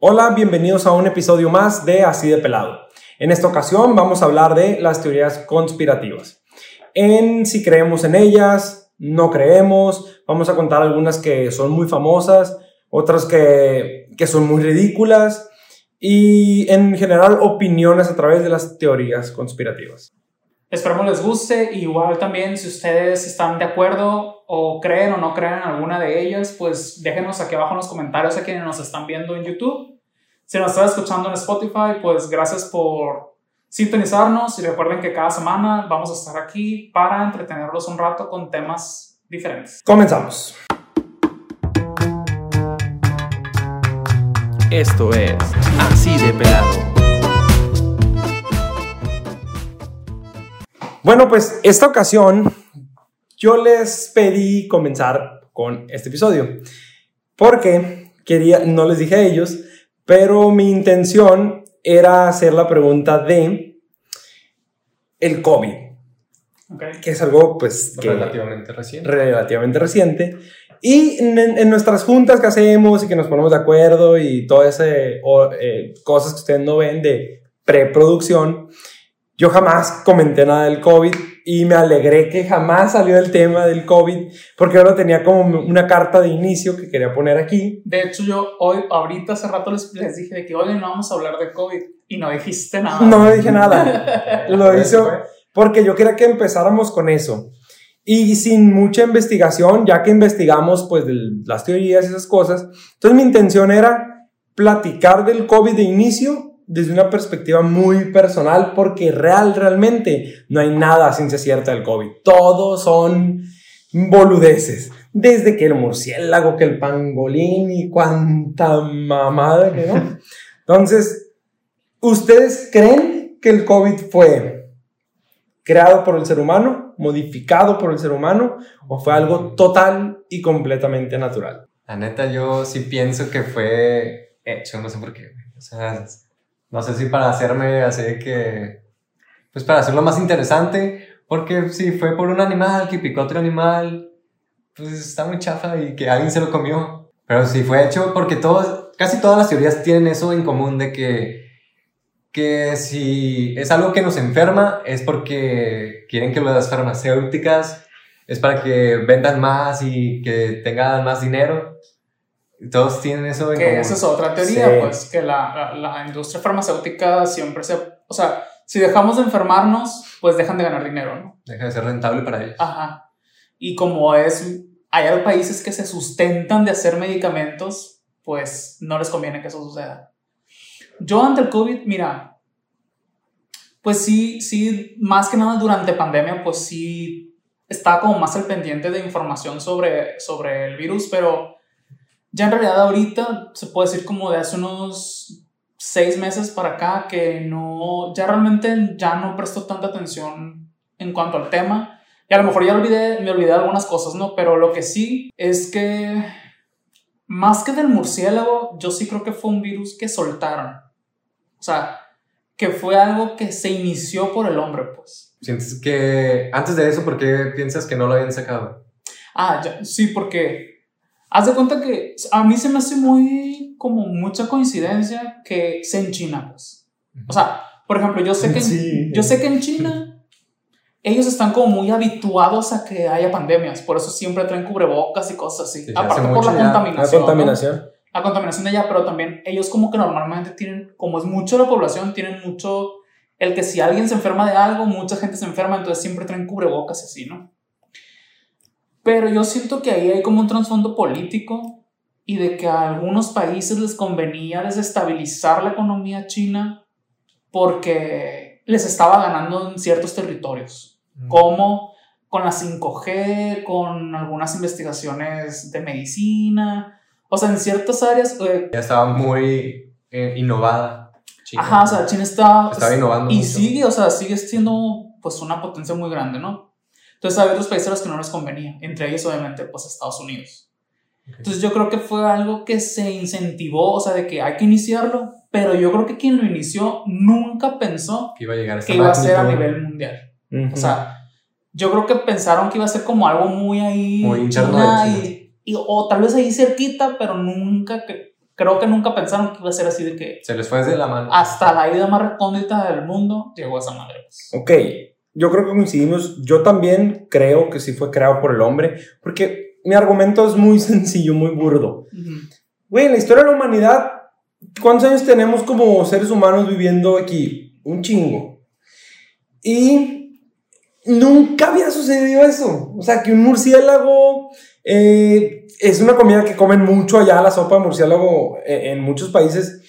Hola, bienvenidos a un episodio más de Así de Pelado. En esta ocasión vamos a hablar de las teorías conspirativas. En si creemos en ellas, no creemos, vamos a contar algunas que son muy famosas, otras que, que son muy ridículas y en general opiniones a través de las teorías conspirativas. Esperamos les guste. Igual también si ustedes están de acuerdo o creen o no creen en alguna de ellas, pues déjenos aquí abajo en los comentarios a quienes nos están viendo en YouTube. Si nos están escuchando en Spotify, pues gracias por sintonizarnos y recuerden que cada semana vamos a estar aquí para entretenerlos un rato con temas diferentes. Comenzamos. Esto es Así de Pelado. Bueno, pues esta ocasión yo les pedí comenzar con este episodio porque quería, no les dije a ellos, pero mi intención era hacer la pregunta de el COVID, Okay. que es algo pues que relativamente reciente. relativamente reciente. Y en, en nuestras juntas que hacemos y que nos ponemos de acuerdo y todas esas cosas que ustedes no ven de preproducción, yo jamás comenté nada del COVID y me alegré que jamás salió el tema del COVID porque ahora tenía como una carta de inicio que quería poner aquí. De hecho, yo hoy, ahorita hace rato les, les dije de que hoy no vamos a hablar de COVID y no dijiste nada. No dije nada. Lo hizo porque yo quería que empezáramos con eso. Y sin mucha investigación, ya que investigamos pues las teorías y esas cosas, entonces mi intención era platicar del COVID de inicio desde una perspectiva muy personal, porque real, realmente no hay nada a ciencia cierta del COVID. Todos son boludeces. Desde que el murciélago, que el pangolín y cuánta mamada que no. Entonces, ¿ustedes creen que el COVID fue creado por el ser humano, modificado por el ser humano, o fue algo total y completamente natural? La neta, yo sí pienso que fue hecho, no sé por qué. O sea, no sé si para hacerme así que. Pues para hacerlo más interesante, porque si fue por un animal que picó otro animal, pues está muy chafa y que alguien se lo comió. Pero si fue hecho porque todos, casi todas las teorías tienen eso en común de que, que si es algo que nos enferma es porque quieren que las farmacéuticas es para que vendan más y que tengan más dinero. Todos tienen eso en Que común. esa es otra teoría, Sí. pues, que la, la, la industria farmacéutica siempre se... O sea, si dejamos de enfermarnos, pues dejan de ganar dinero, ¿no? Deja de ser rentable para ellos. Ajá. Y como es... Hay países que se sustentan de hacer medicamentos, pues no les conviene que eso suceda. Yo ante el COVID, mira, pues sí, sí, más que nada durante pandemia, pues sí estaba como más al pendiente de información sobre, sobre el virus, pero ya en realidad ahorita se puede decir como de hace unos seis meses para acá que no, ya realmente ya no presto tanta atención en cuanto al tema. Y a lo mejor ya olvidé, me olvidé algunas cosas, ¿no? Pero lo que sí es que más que del murciélago, yo sí creo que fue un virus que soltaron. O sea, que fue algo que se inició por el hombre, pues. ¿Sientes que antes de eso, por qué piensas que no lo habían sacado? Ah, ya, sí, porque haz de cuenta que a mí se me hace muy, como mucha coincidencia que sea en China, pues. O sea, por ejemplo, yo sé que, en- Sí. yo sé que en China ellos están como muy habituados a que haya pandemias, por eso siempre traen cubrebocas y cosas así. Sí, Aparte por la ya. La contaminación. ¿no? contaminación. La contaminación de allá, pero también ellos como que normalmente tienen, como es mucho la población, tienen mucho el que si alguien se enferma de algo, mucha gente se enferma, entonces siempre traen cubrebocas y así, ¿no? Pero yo siento que ahí hay como un trasfondo político y de que a algunos países les convenía desestabilizar la economía china porque les estaba ganando en ciertos territorios, como con la 5G, con algunas investigaciones de medicina, o sea, en ciertas áreas, eh, Ya estaba muy eh, innovada. China. ajá, o sea, China está, Estaba innovando y mucho. sigue, o sea, sigue siendo pues una potencia muy grande, ¿no? Entonces había otros países a los que no les convenía, entre ellos obviamente pues Estados Unidos. Entonces yo creo que fue algo que se incentivó, o sea, de que hay que iniciarlo, pero yo creo que quien lo inició nunca pensó Que iba a llegar a que iba a ser a nivel mundial. Ujú. O sea, yo creo que pensaron que iba a ser como algo muy ahí. Muy interno y, y- o tal vez ahí cerquita, pero nunca que Creo que nunca pensaron que iba a ser así de que Se les fue de la mano. hasta la ida más recóndita del mundo llegó esa madre. pues. Ok, yo creo que coincidimos. Yo también creo que sí fue creado por el hombre, porque mi argumento es muy sencillo, muy burdo. Güey, en la historia de la humanidad, ¿cuántos años tenemos como seres humanos viviendo aquí? Un chingo. Y nunca había sucedido eso. O sea, que un murciélago eh, es una comida que comen mucho allá, la sopa de murciélago eh, en muchos países,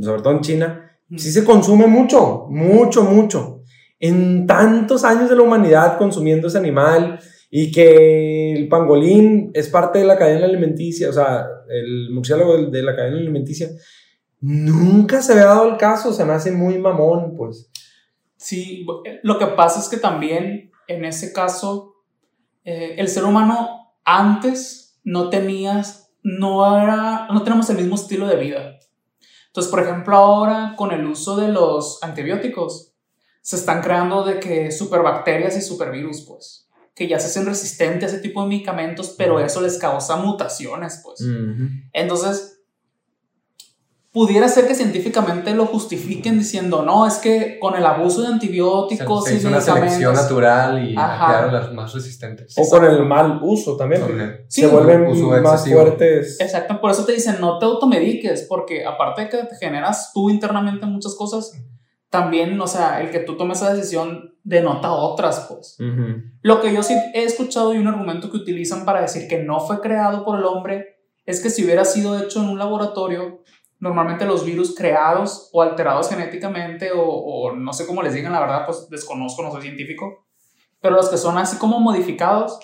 sobre todo en China. Sí se consume mucho, mucho, mucho. En tantos años de la humanidad consumiendo ese animal y que el pangolín es parte de la cadena alimenticia, o sea, el murciélago de, la cadena alimenticia, nunca se había dado el caso, se me hace muy mamón, pues. Sí, eh, lo que pasa es que también en ese caso eh, el ser humano antes no tenías, no era, no tenemos el mismo estilo de vida. Entonces, por ejemplo, ahora con el uso de los antibióticos se están creando de que superbacterias y supervirus, pues, que ya se hacen resistentes a ese tipo de medicamentos, pero eso les causa mutaciones, pues. Entonces, pudiera ser que científicamente lo justifiquen diciendo, no, es que con el abuso de Se, antibióticos se y hizo una selección medicamentos... natural y Ajá. quedaron las más resistentes. O con el mal uso también. Porque Sí, se vuelven uso más excesivo. fuertes. Exacto, por eso te dicen, no te automediques, porque aparte de que te generas tú internamente muchas cosas, también, o sea, el que tú tomes esa decisión denota otras, pues. Ujú. Lo que yo sí he escuchado y un argumento que utilizan para decir que no fue creado por el hombre es que si hubiera sido hecho en un laboratorio, normalmente los virus creados o alterados genéticamente o, o no sé cómo les digan, la verdad, pues desconozco, no soy científico, pero los que son así como modificados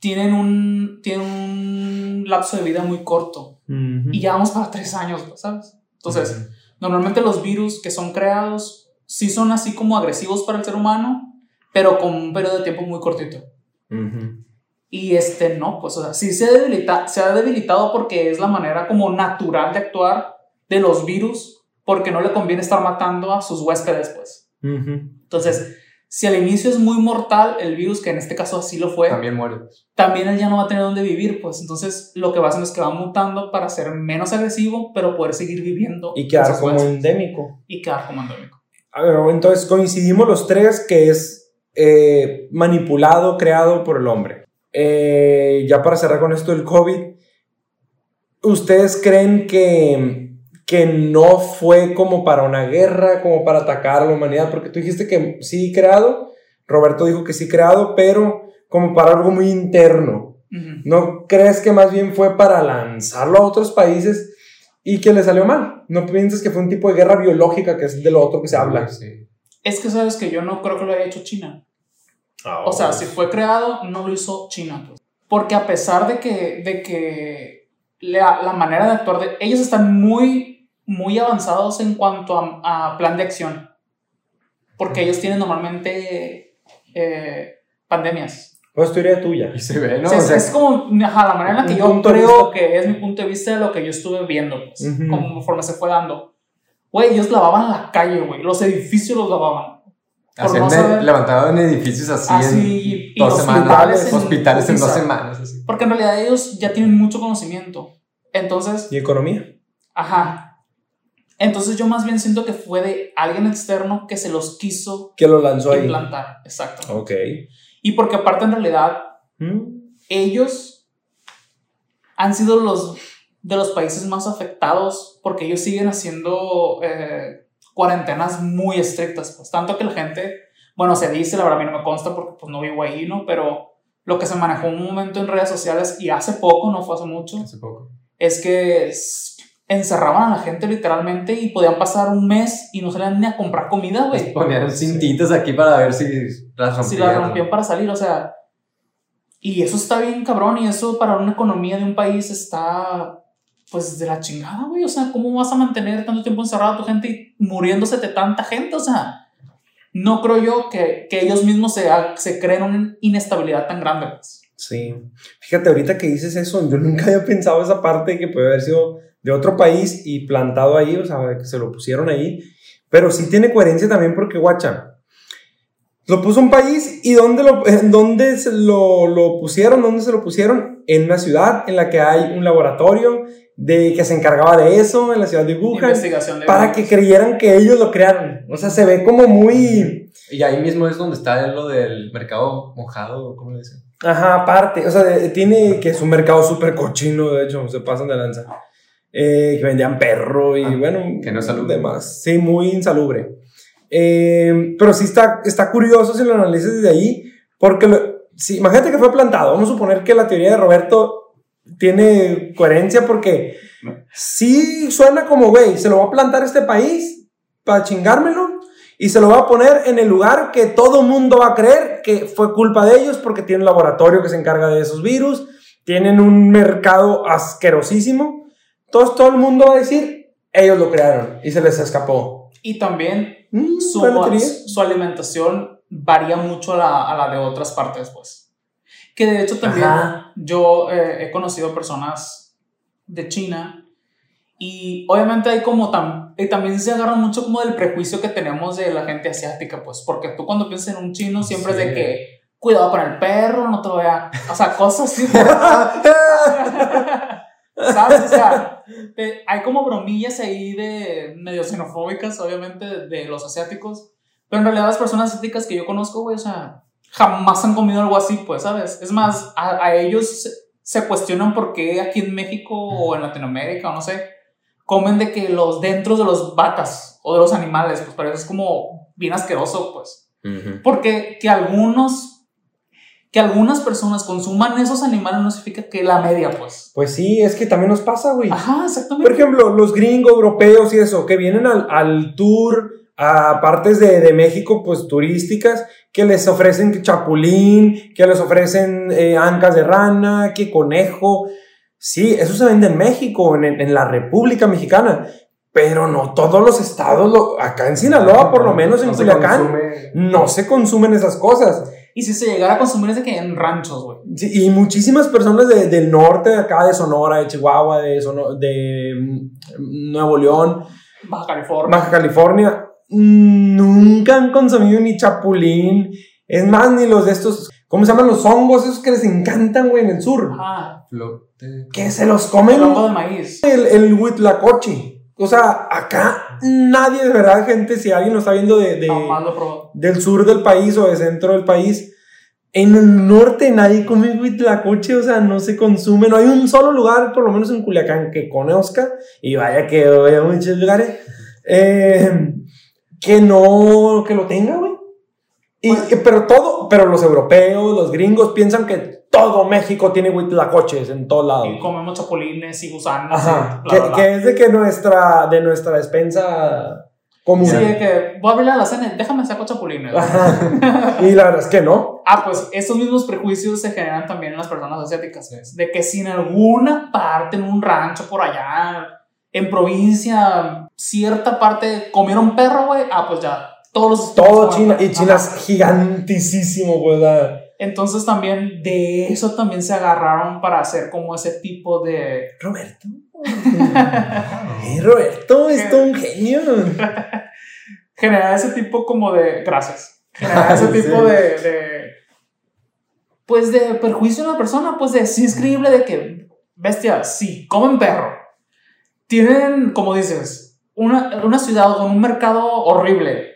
tienen un, tienen un lapso de vida muy corto Ujú. y ya vamos para tres años, ¿sabes? Entonces, normalmente los virus que son creados sí son así como agresivos para el ser humano, pero con un periodo de tiempo muy cortito. Y este no, pues, o sea, sí se, debilita, se ha debilitado porque es la manera como natural de actuar de los virus, porque no le conviene estar matando a sus huéspedes, pues. Entonces, si al inicio es muy mortal el virus, que en este caso así lo fue, también, También muere. él ya no va a tener dónde vivir, pues. Entonces, lo que va haciendo es que va mutando para ser menos agresivo, pero poder seguir viviendo. Y quedar como endémico. Y quedar como endémico. A ver, entonces coincidimos los tres que es eh, manipulado, creado por el hombre. Eh, ya para cerrar con esto del COVID, ¿ustedes creen que, que no fue como para una guerra, como para atacar a la humanidad? Porque tú dijiste que sí creado, Roberto dijo que sí creado, pero como para algo muy interno. ¿No crees que más bien fue para lanzarlo a otros países y que le salió mal? ¿No piensas que fue un tipo de guerra biológica que es de lo otro que se habla? Sí. Es que sabes que yo no creo que lo haya hecho China. O sea, si fue creado, no lo hizo China. pues. Porque a pesar de que, de que la, la manera de actuar de ellos están muy, muy avanzados en cuanto a, a plan de acción. Porque ellos tienen normalmente eh, pandemias. Pues teoría tuya. Y se ve, ¿no? O sea, O es, sea, es como ajá, la manera en la que yo creo vista. que es mi punto de vista de lo que yo estuve viendo, pues, Ujú. conforme se fue dando. Güey, ellos lavaban la calle, güey. Los edificios los lavaban. no saber- levantaban edificios así, Así, en dos hospitales semanas. en hospitales en dos putiza. semanas. Así. Porque en realidad ellos ya tienen mucho conocimiento. Entonces, ¿Y economía? ajá. Entonces yo más bien siento que fue de alguien externo que se los quiso Que lo lanzó ahí. implantar. Exacto. Ok. Y porque aparte en realidad ¿Mm? ellos han sido los de los países más afectados porque ellos siguen haciendo eh, cuarentenas muy estrictas. Pues tanto que la gente, bueno, se dice, la verdad a mí no me consta porque pues no vivo ahí, ¿no? Pero lo que se manejó un momento en redes sociales y hace poco, no fue hace mucho, Hace poco. es que encerraban a la gente literalmente y podían pasar un mes y no salían ni a comprar comida, güey. ponían cintitas aquí para ver si las rompían. Si la rompían para salir, o sea. Y eso está bien cabrón y eso para una economía de un país está pues de la chingada, güey. O sea, ¿cómo vas a mantener tanto tiempo encerrado a tu gente y muriéndose de tanta gente? O sea, no creo yo que, que ellos mismos se, se creen una inestabilidad tan grande. Pues. Sí. Fíjate, ahorita que dices eso, yo nunca había pensado esa parte que puede haber sido de otro país y plantado ahí, o sea, que se lo pusieron ahí. Pero sí tiene coherencia también porque, guacha, lo puso un país y dónde lo, en dónde se lo, lo pusieron, dónde se lo pusieron en una ciudad en la que hay un laboratorio de que se encargaba de eso en la ciudad de Wuhan para que creyeran que ellos lo crearon. O sea, se ve como muy Y ahí mismo es donde está lo del mercado mojado, ¿cómo le dicen? Ajá, aparte, o sea, tiene que es un mercado súper cochino, de hecho, se pasan de lanza. Eh, que vendían perro y Ah, bueno, que no es salubre. demás. Sí, muy insalubre. Eh, pero sí está, está curioso si lo analizas desde ahí, porque lo- sí, imagínate que fue plantado. Vamos a suponer que la teoría de Roberto tiene coherencia porque sí suena como, güey, se lo va a plantar este país para chingármelo y se lo va a poner en el lugar que todo mundo va a creer que fue culpa de ellos porque tienen un laboratorio que se encarga de esos virus, tienen un mercado asquerosísimo. Entonces todo el mundo va a decir, ellos lo crearon y se les escapó. Y también Mm, su, su alimentación varía mucho a la, a la de otras partes, pues. Que de hecho también Ajá. yo eh, he conocido personas de China y obviamente hay como tam y también se agarran mucho como del prejuicio que tenemos de la gente asiática, pues, porque tú cuando piensas en un chino siempre es de que cuidado con el perro, no te lo vea, o sea, cosas así. ¿Sabes? O sea, te- hay como bromillas ahí de medio xenofóbicas, obviamente, de, de los asiáticos. Pero en realidad las personas asiáticas que yo conozco, güey, o sea, jamás han comido algo así, pues, ¿sabes? Es más, a, a ellos se, se cuestionan por qué aquí en México o en Latinoamérica, o no sé, comen de que los dentro de los vacas o de los animales, pues para eso es como bien asqueroso, pues. Porque que algunos, que algunas personas consuman esos animales no significa que la media, pues. Pues sí, es que también nos pasa, güey. Ajá, exactamente. Por ejemplo, los gringos, europeos y eso, que vienen al, al tour a partes de, de México, pues turísticas, que les ofrecen chapulín, que les ofrecen eh, ancas de rana, que conejo. Sí, eso se vende en México, en, en la República Mexicana, pero no todos los estados, lo- acá en Sinaloa, por lo menos en No Culiacán, no se consumen esas cosas. Y si se llegara a consumir es de que en ranchos, güey. Sí, y muchísimas personas de- del norte, de acá, de Sonora, de Chihuahua, de, Sono- de mm, Nuevo León, Baja California. Baja California, mm, nunca han consumido ni chapulín. Es más, ni los de estos, ¿cómo se llaman los hongos? Esos que les encantan, güey, en el sur. Ajá. Flote. Que se los comen El hongo de maíz. el, el huitlacoche. O sea, acá nadie, de verdad, gente, si alguien lo está viendo de, del sur del país o del centro del país, en el norte nadie come huitlacoche, o sea, no se consume. No hay un solo lugar, por lo menos en Culiacán, que conozca, y vaya que voy a muchos lugares, eh, que no, que lo tenga, güey. Y, Pues- pero todo, pero los europeos, los gringos piensan que todo México tiene huitlacoches en todos lados. Y comemos chapulines y gusanos. Ajá, y que, bla, bla, bla. que es de que nuestra, de nuestra despensa común. Sí, de que voy a abrir la cena, déjame saco chapulines. Ajá. Y la verdad es que no. Ah, pues estos mismos prejuicios se generan también en las personas asiáticas. ¿ves? De que si en alguna parte, en un rancho por allá, en provincia, cierta parte comieron perro, güey, ah, pues ya, todos los... Todo China. Y China es gigantísimo, güey. Entonces también de eso también se agarraron para hacer como ese tipo de... Roberto. Eh, Roberto es un genio. generar ese tipo como de... Gracias. Generar ese Sí. tipo de, de... Pues de perjuicio en la persona, pues de sí es creíble de que, bestia, sí, comen perro. Tienen, como dices, una, una ciudad con un mercado horrible.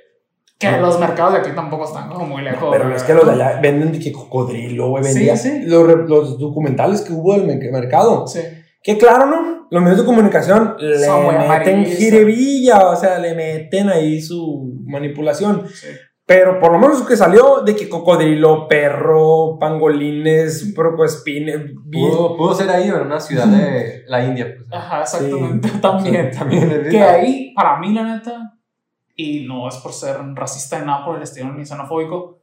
Que los mercados de aquí tampoco están como muy lejos. Pero es que los de allá venden de que cocodrilo, güey. Sí, vendía sí. Los, re- los documentales que hubo del me- mercado. Sí. Que claro, ¿no? Los medios de comunicación le Son meten jiribilla, o sea, le meten ahí su manipulación. sí. Pero por lo menos que salió de que cocodrilo, perro, pangolines, procoespines, bien- Pudo, pudo ser ahí o en una ciudad de la India. Pues. Ajá, exactamente. También. También. es Que ahí, para mí, la neta, y no es por ser racista ni nada por el estilo ni xenofóbico,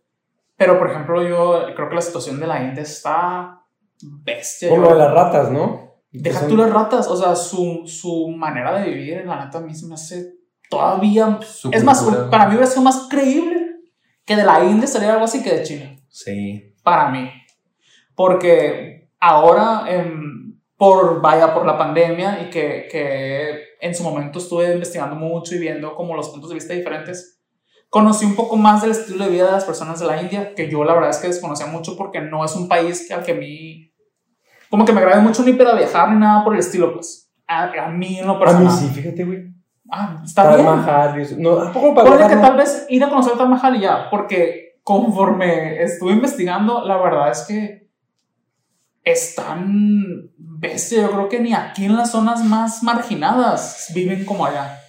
pero por ejemplo, yo creo que la situación de la India está bestia. Por lo de las ratas, ¿no? Deja Que tú son- las ratas, o sea, su, su manera de vivir, la neta, a mí se me hace todavía. Su es más, para mí hubiera sido más creíble que de la India saliera algo así que de China Sí. para mí. Porque ahora, por, vaya, por la pandemia y que, que en su momento estuve investigando mucho y viendo como los puntos de vista diferentes, conocí un poco más del estilo de vida de las personas de la India, que yo la verdad es que desconocía mucho porque no es un país que, al que a mí, como que me agrade mucho ni para viajar ni nada por el estilo, pues. A, a mí en lo A personal. mí sí, fíjate, güey. Ah, está Taj bien. Mahal. No, ¿a poco para viajar, que no? tal vez ir a conocer Taj Mahal y ya, porque conforme estuve investigando, la verdad es que están bestia. Yo creo que ni aquí en las zonas más marginadas viven como allá.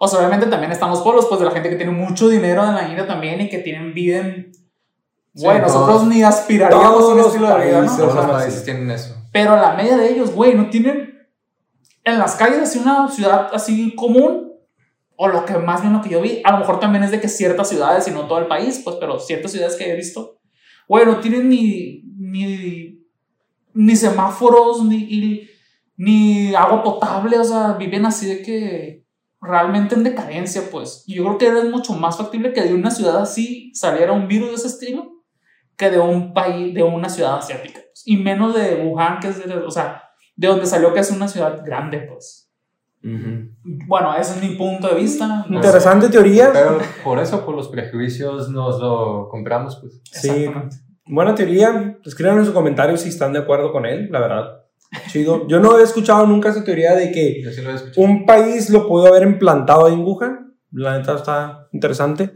O sea, obviamente también están los pueblos, pues de la gente que tiene mucho dinero en la India también y que tienen, viven. Sí, Güey, nosotros todos- ni aspiraríamos a un estilo de vida, ¿no? Todos los sí. países tienen eso. pero la media de ellos, güey, no tienen en las calles así una ciudad así común. O lo que más bien lo que yo vi, a lo mejor también es de que ciertas ciudades y no todo el país, pues, pero ciertas ciudades que he visto, güey, no tienen ni, ni, ni semáforos, ni, y- ni agua potable, o sea, viven así de que realmente en decadencia, pues. Y yo creo que es mucho más factible que de una ciudad así saliera un virus de ese estilo que de un país, de una ciudad asiática. pues. Y menos de Wuhan, que es de, o sea, de donde salió que es una ciudad grande, pues. Ujú. Bueno, ese es mi punto de vista. no sé. Interesante teoría. Pero por eso, por los prejuicios, nos lo compramos, pues. Sí. Exactamente. Buena teoría. Escriban en sus comentarios si están de acuerdo con él, la verdad. Chido. Yo no he escuchado nunca esa teoría de que sí un país lo pudo haber implantado en Wuhan. La neta está interesante.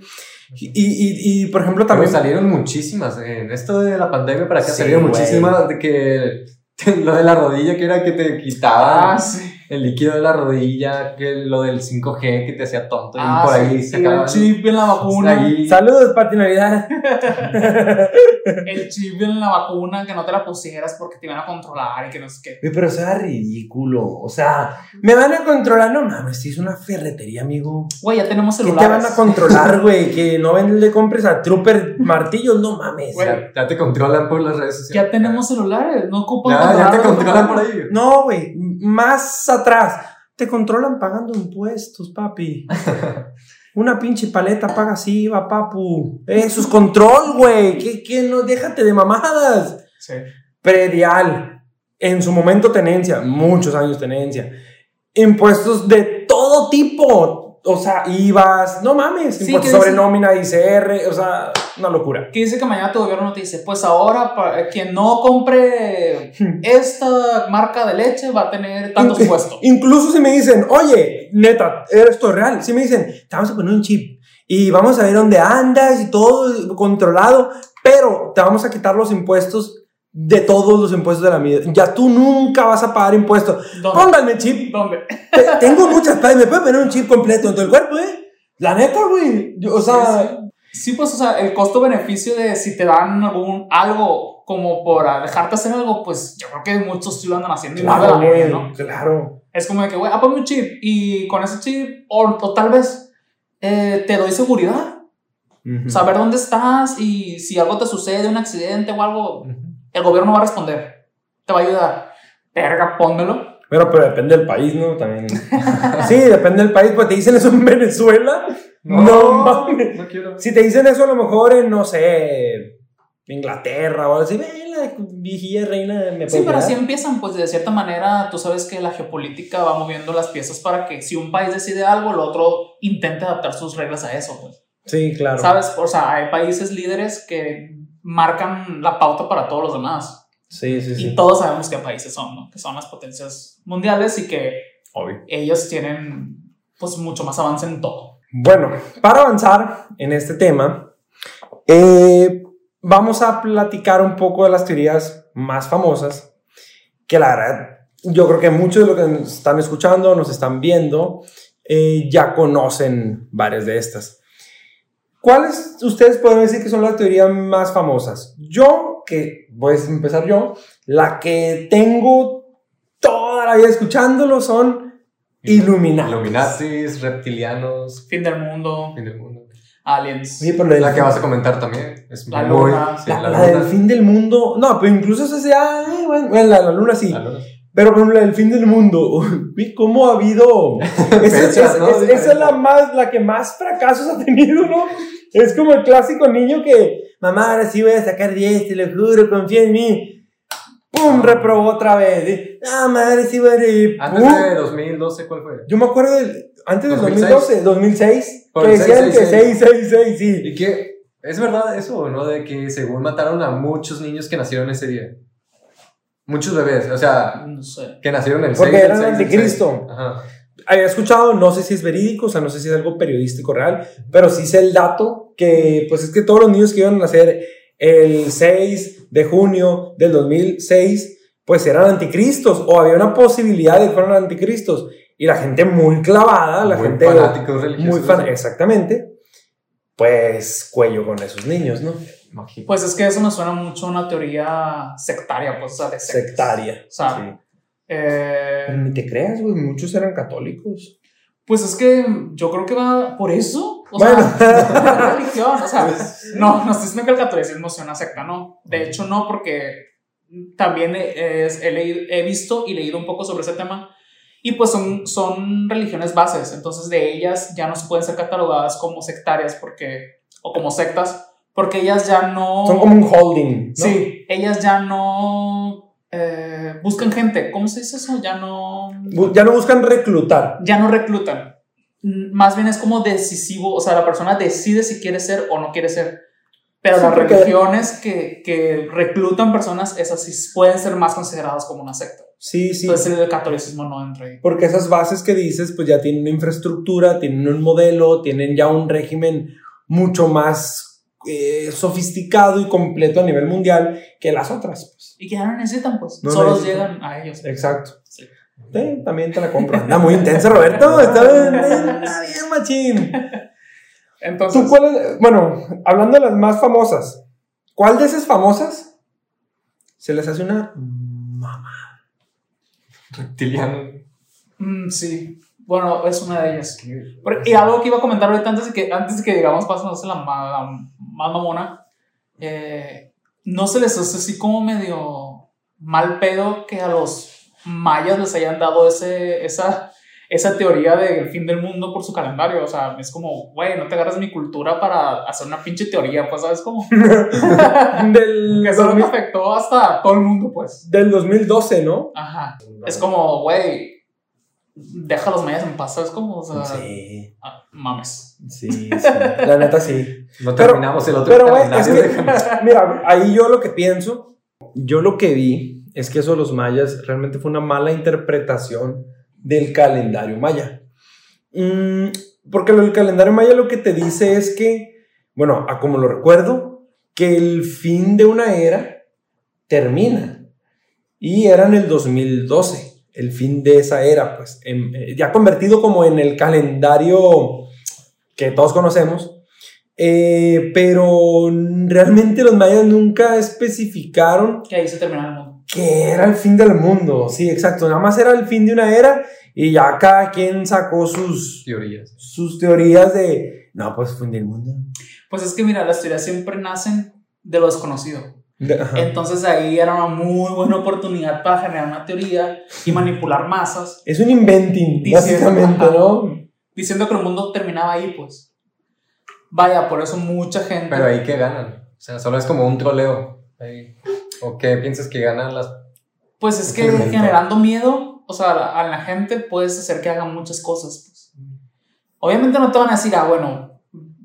Y, y, y, por ejemplo, Pero también. salieron muchísimas. En esto de la pandemia para acá Sí, salieron muchísimas de que lo de la rodilla que era que te quitaban Ah, sí. El líquido de la rodilla, que lo del 5G que te hacía tonto Ah, y por sí, ahí y sacaban el chip en la vacuna. ahí. Saludos, Pati Navidad. El chip en la vacuna que no te la pusieras porque te iban a controlar y que no sé qué. Pero eso era ridículo. O sea, me van a controlar. No mames, si es una ferretería, amigo. Güey, ya tenemos ¿Qué te celulares. van a controlar, güey? Que no ven- le compres a Trooper martillos, no mames. Güey. Ya, ya te controlan por las redes sociales. Ya tenemos celulares, no ocupan Ya, ya te controlan por ahí. No, güey, más atrás. Te controlan pagando impuestos, papi. Una pinche paleta paga así, va, papu. Eso es control, güey. ¿Qué, qué no? Déjate de mamadas. Sí. Predial. En su momento tenencia, muchos años tenencia. Impuestos de todo tipo. O sea, IVAs, no mames. Sí, impuestos que sobre dice- nómina, ICR, o sea, una locura. Que dice que mañana tu gobierno te dice, pues ahora para quien no compre esta marca de leche va a tener tantos In-. Incluso si me dicen, oye, neta, esto es real. Si me dicen, te vamos a poner un chip y vamos a ver dónde andas y todo controlado, pero te vamos a quitar los impuestos de todos los impuestos de la vida. Ya tú nunca vas a pagar impuestos. ¿Dónde? Pónganme chip. ¿Dónde? Te- Tengo muchas me puede poner un chip completo en todo el cuerpo, ¿eh? La neta, güey. O sea, Sí, pues, o sea, el costo-beneficio de si te dan algún algo como por dejarte hacer algo, pues yo creo que muchos sí lo andan haciendo claro, güey. ¿no? Claro. Es como de que, güey, ah, ponme un chip y con ese chip, o, o tal vez eh, te doy seguridad, saber dónde estás y si algo te sucede, un accidente o algo, el gobierno va a responder, te va a ayudar. Verga, pónmelo. Pero, pero depende del país, ¿no? También. sí, depende del país. Pues te dicen eso en Venezuela. No, mames. no quiero. Si te dicen eso a lo mejor en, no sé, Inglaterra o algo así, la viejilla reina me Sí, pero así quedar". empiezan, pues de cierta manera, tú sabes que la geopolítica va moviendo las piezas para que si un país decide algo, el otro intente adaptar sus reglas a eso, pues. Sí, claro. ¿Sabes? O sea, hay países líderes que marcan la pauta para todos los demás. Sí, sí, Y todos sabemos qué países son, ¿no? Que son las potencias mundiales y que Obvio. ellos tienen, pues, mucho más avance en todo. Bueno, para avanzar en este tema, eh, vamos a platicar un poco de las teorías más famosas, que la verdad, yo creo que muchos de los que nos están escuchando, nos están viendo, eh, ya conocen varias de estas. ¿Cuáles ustedes pueden decir que son las teorías más famosas? Yo, que voy a empezar yo, la que tengo toda la vida escuchándolo son Illuminati. Illuminatis, reptilianos, Fin del mundo, fin del mundo. aliens. Oye, pero del- La que vas a comentar también. Es La muy- luna. sí, La, la, la del luna. fin del mundo. No, pero incluso ese sea. eh, bueno, bueno, la, la luna sí. La luna. Pero por ejemplo, la del fin del mundo. vi ¿Cómo ha habido? Esa, Fechas, es- ¿no? es- esa es la, más, la que más fracasos ha tenido, ¿no? Es como el clásico niño que. Mamá, ahora sí voy a sacar 10, te lo juro, confía en mí. ¡Pum! Reprobó otra vez. Y, Ah, madre, sí voy a reír. Antes ¡Pum! de 2012, ¿cuál fue? Yo me acuerdo del. Antes del 2006. 2012, 2006. Por que el decían que 666. 666, sí. ¿Y qué? ¿Es verdad eso o no? De que según mataron a muchos niños que nacieron ese día. Muchos bebés, o sea, No sé. que nacieron el 6 Porque del eran 6 del anticristo. 6. Ajá. Había escuchado, no sé si es verídico, o sea, no sé si es algo periodístico real, pero sí sé el dato que, pues es que todos los niños que iban a nacer el 6 de junio del 2006, pues eran anticristos, o había una posibilidad de que fueran anticristos. Y la gente muy clavada, la Muy gente fanáticos religiosos. muy fan, exactamente, pues cuello con esos niños, ¿no? Imagínate. Pues es que eso me suena mucho a una teoría sectaria, pues, o sea, de sectas. Sectaria. O sea, sí. Eh, Pero ni te creas, güey, muchos eran católicos. Pues es que yo creo que va por eso. O Bueno. sea, religión. O sea, no, no estoy diciendo que el catolicismo sea una secta, no. De hecho, no, porque también es- he, leído- he visto y leído un poco sobre ese tema. Y pues son, son religiones bases. Entonces, de ellas ya no se pueden ser catalogadas como sectarias porque, o como sectas, porque ellas ya no. Son como un holding. ¿no? Sí, ellas ya no eh, buscan gente. ¿Cómo se dice eso? Ya no Ya no buscan reclutar. ya no reclutan. Mm, Más bien es como decisivo, o sea, la persona decide si quiere ser o no quiere ser. Pero Sí, las religiones que, que reclutan personas, esas sí pueden ser más consideradas como una secta. Sí, sí. Entonces el catolicismo no entra ahí. Porque esas bases que dices, pues ya tienen una infraestructura, tienen un modelo, tienen ya un régimen mucho más eh, sofisticado y completo a nivel mundial que las otras. pues. Y que ya no necesitan, pues. No Solo necesitan. llegan a ellos. Exacto. Sí. Sí, también te la compro. Anda muy intenso, Roberto. Está bien, está bien, machín. Entonces, ¿Tú cuál es- Bueno, hablando de las más famosas, ¿cuál de esas famosas se les hace una mamá? Reptiliano. mm, sí. Bueno, es una de ellas. Pero- y algo que iba a comentar ahorita antes de que, antes de que digamos pasamos a la, la más mamona, eh, no se les hace así como medio mal pedo que a los mayas les hayan dado ese, esa, esa teoría del fin del mundo por su calendario. O sea, es como, güey, no te agarras mi cultura para hacer una pinche teoría, pues, ¿sabes cómo? Del, que eso me 2000 afectó hasta todo el mundo, pues. del 2012, ¿no? Ajá. Es como, güey, deja a los mayas en paz, ¿sabes cómo? O sea, Sí, ah, mames. sí, sí. La neta sí. No Pero- terminamos el otro Pero, güey, es calendario, que, déjame. mira, ahí yo lo que pienso, yo lo que vi es que eso de los mayas realmente fue una mala interpretación del calendario maya. Mm, porque lo del calendario maya lo que te dice es que, bueno, a como lo recuerdo, que el fin de una era termina. Y era en el 2012, el fin de esa era, pues, en- eh, ya convertido como en el calendario que todos conocemos. Eh, pero realmente los mayas nunca especificaron Que ahí se termina el mundo. que era el fin del mundo. Sí, exacto. Nada más era el fin de una era y ya cada quien sacó sus, Teorías. sus teorías de, no, pues fin del mundo. Pues es que mira, las teorías siempre nacen de lo desconocido. Ajá. Entonces ahí era una muy buena oportunidad para generar una teoría y manipular masas, Es un inventing, Diciendo, básicamente. ¿no? diciendo que el mundo terminaba ahí, pues. Vaya, por eso mucha gente... Pero ahí que ganan. O sea, solo es como un troleo. Ahí. ¿O qué piensas que ganan las Pues es que generando miedo, o sea, a la, a la gente puedes hacer que hagan muchas cosas. Pues. Obviamente no te van a decir, ah, bueno,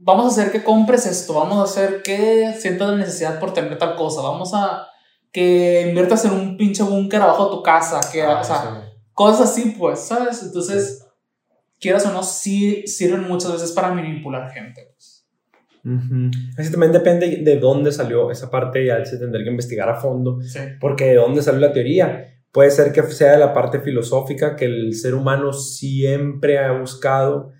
vamos a hacer que compres esto, vamos a hacer que sientas la necesidad por tener tal cosa, vamos a que inviertas en un pinche búnker abajo de tu casa, que, Ah, o sea, sí. cosas así, pues, ¿sabes? Entonces, quieras o no, sí sirven muchas veces para manipular gente. pues. Ujú. Así también depende de dónde salió esa parte, ya se tendría que investigar a fondo, Sí. porque de dónde salió la teoría. Puede ser que sea de la parte filosófica, que el ser humano siempre ha buscado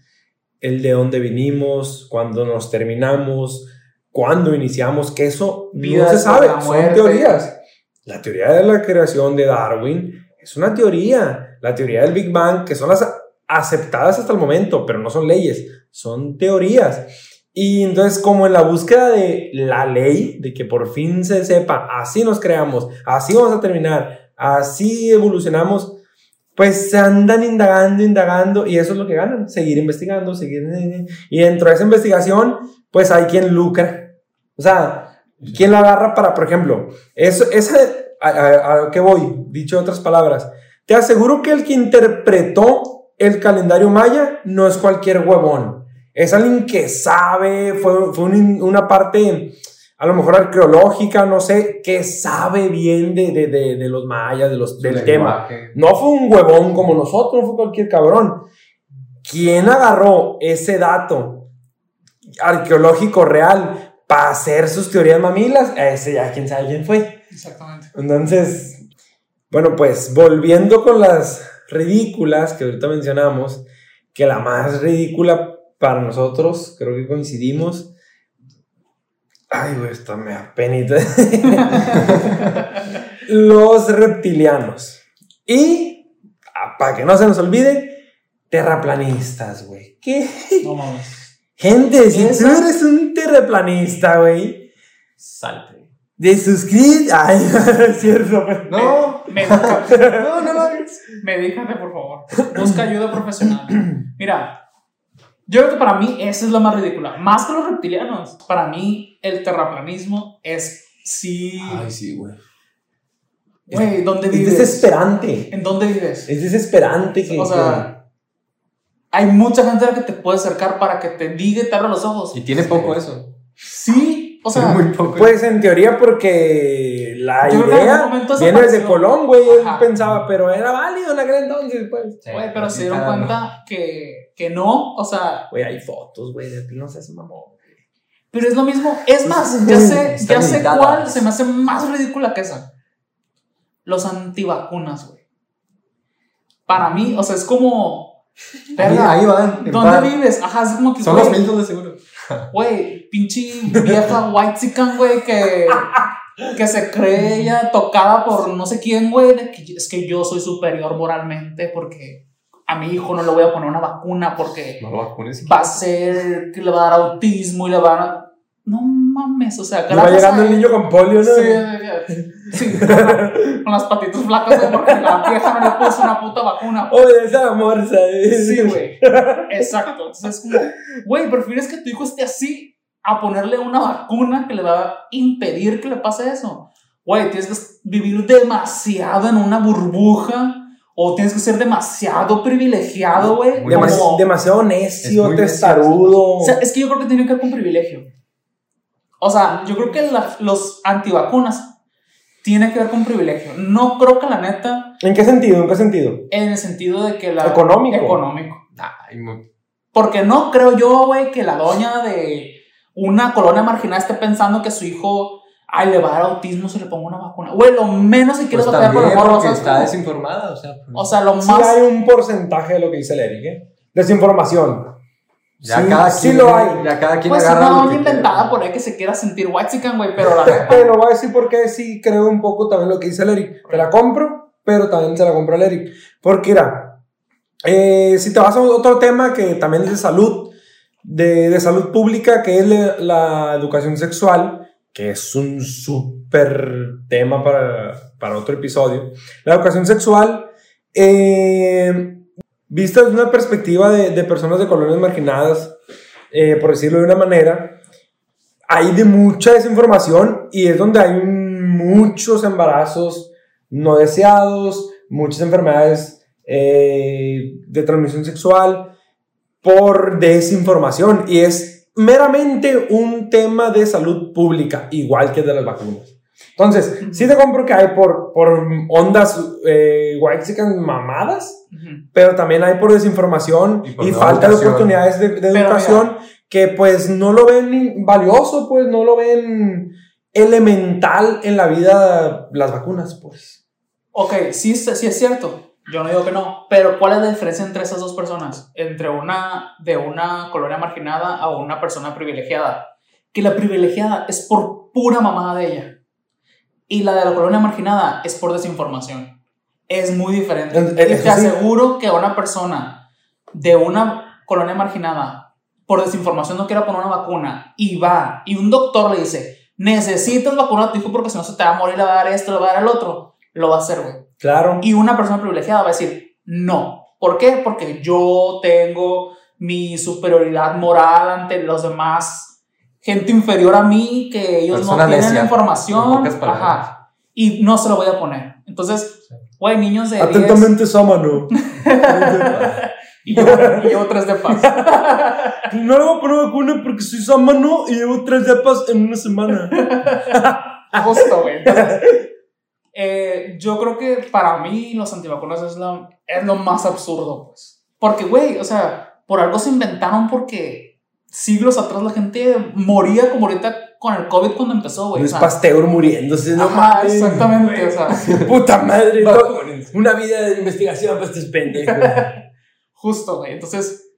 el de dónde vinimos, cuándo nos terminamos, cuándo iniciamos, que eso Vida no se sabe, son teorías. La teoría de la creación de Darwin es una teoría, la teoría del Big Bang, que son las aceptadas hasta el momento, pero no son leyes, son teorías. Y entonces, como en la búsqueda de la ley, de que por fin se sepa, así nos creamos, así vamos a terminar, así evolucionamos, pues se andan indagando, indagando, y eso es lo que ganan, seguir investigando, seguir... Y dentro de esa investigación, pues hay quien lucra. O sea, quien la agarra para, por ejemplo, eso, esa, a, a- a lo que voy, dicho otras palabras, te aseguro que el que interpretó el calendario maya no es cualquier huevón. Es alguien que sabe, fue, fue un- una parte a lo mejor arqueológica, no sé, que sabe bien de, de, de, de los mayas, de los, del tema. No fue un huevón como nosotros, no fue cualquier cabrón. ¿Quién agarró ese dato arqueológico real para hacer sus teorías mamilas? Ese ya quién sabe quién fue. Exactamente. Entonces, bueno, pues volviendo con las ridículas que ahorita mencionamos, que la más ridícula para nosotros, creo que coincidimos. Ay, güey, esto me da penita. Los reptilianos. Y, para que no se nos olvide, terraplanistas, güey. ¿Qué? No mames. Gente, si tú eres un terraplanista, güey, Salte. de suscribir. Ay, es cierto, güey. No, Medícate, no, no hagas. medícate, por favor. Busca ayuda profesional. Mira, yo creo que para mí esa es la más ridícula. Más que los reptilianos. Para mí, el terraplanismo es sí. sí, güey. Güey, ¿dónde Es vives? desesperante. ¿En dónde vives? Es desesperante que. O sea, hay mucha gente a la que te puede acercar para que te diga y te abra los ojos. Y tiene poco eso. Sí, o sea, Tiene muy poco. Pues en teoría, porque la Yo idea viene desde. Colón, güey. Él pensaba, pero era válido en aquel entonces, pues. Sí, güey, pero se dieron cuenta que, que no, o sea, Güey, hay fotos, güey, de ti no seas mamón. pero es lo mismo. Es más, ya sé, ya sé cuál se me hace más ridícula que esa. Los antivacunas, güey. Para mí, o sea, es como. Ahí, ahí van. ¿Dónde par. vives? Ajá, es como que. Son los Milton de seguro. Güey, pinche vieja white chican, güey, que, que se cree ella tocada por no sé quién, güey, es que yo soy superior moralmente porque a mi hijo no le voy a poner una vacuna porque No lo vacunes. va a ser que le va a dar autismo y le va a. No mames, o sea, Y va gracias llegando a- el niño con polio, ¿no? Sí, sí, con, con las patitas flacas, güey, porque la vieja no le puso una puta vacuna. Oye, esa morsa, eh. Sí, güey. Exacto. Entonces es como, güey, prefieres que tu hijo esté así a ponerle una vacuna que le va a impedir que le pase eso. Güey, tienes que vivir demasiado en una burbuja o tienes que ser demasiado privilegiado, güey. Muy Demas- como- demasiado necio, testarudo. o sea, es que yo creo que tiene que ver con privilegio. O sea, yo creo que la- los antivacunas tienen que ver con privilegio. No creo que la neta, ¿En qué sentido? ¿En qué sentido? en el sentido de que la... Económico. Económico. Ay, muy- Porque no creo yo, güey, que la doña de una colonia marginal esté pensando que su hijo, ay, le va a dar autismo si le pongo una vacuna. Güey, lo menos que quieres Pues batallar morros, porque ¿sabes está desinformada, o sea. pues, O sea, lo Sí más... hay un porcentaje de lo que dice el Eric, ¿eh? Desinformación. Ya sí, cada sí quien, lo hay. Ya cada quien Pues agarra una que inventada por ahí que se quiera sentir white güey, pero la neta... Pero voy a decir por qué sí creo un poco también lo que dice el Eric. Te la compro, pero también se la compro al Eric. Porque, mira, eh, si te vas a otro tema que también es de salud, de, de salud pública, que es la, la educación sexual, que es un súper tema para, para otro episodio. La educación sexual, eh, vista desde una perspectiva de, personas de colonias marginadas, eh, por decirlo de una manera, hay de mucha desinformación y es donde hay muchos embarazos no deseados, muchas enfermedades eh, de transmisión sexual por desinformación y es meramente un tema de salud pública, igual que el de las vacunas. Entonces, sí te compro que hay por, por ondas eh, white mamadas, Ujú. pero también hay por desinformación Y y, por no falta de educación. oportunidades de, de educación que pues no lo ven valioso, pues no lo ven elemental en la vida las vacunas, pues. Ok, sí, es- sí es cierto. Yo no digo que no. Pero ¿cuál es la diferencia entre esas dos personas? Entre una de una colonia marginada a una persona privilegiada. Que la privilegiada es por pura mamada de ella. Y la de la colonia marginada es por desinformación. Es muy diferente. Eh, eh, Y te sí. aseguro que una persona de una colonia marginada por desinformación no quiera poner una vacuna y va y un doctor le dice, necesitas vacunar a tu hijo porque si no se te va a morir, le va a dar esto, le va a dar el otro, lo va a hacer, güey. Claro. Y una persona privilegiada va a decir, no. ¿Por qué? Porque yo tengo mi superioridad moral ante los demás, gente inferior a mí, que ellos Persona no tienen necia, la información. Ajá. Y no se lo voy a poner. Entonces, güey, niños de 10, Atentamente, Sámano. Y llevo, y llevo tres depas. No le voy a poner vacuna porque soy samano y llevo tres depas en una semana. Justo, güey. Eh, yo creo que para mí los antivacunas es lo, es lo más absurdo, pues. Porque, güey, o sea, por algo se inventaron porque siglos atrás la gente moría como ahorita con el COVID cuando empezó, güey. o Es sea, Pasteur muriéndose, no ajá, mames. exactamente, o sea, Puta madre. to- Una vida de investigación para estos pendejos. justo, güey. Entonces,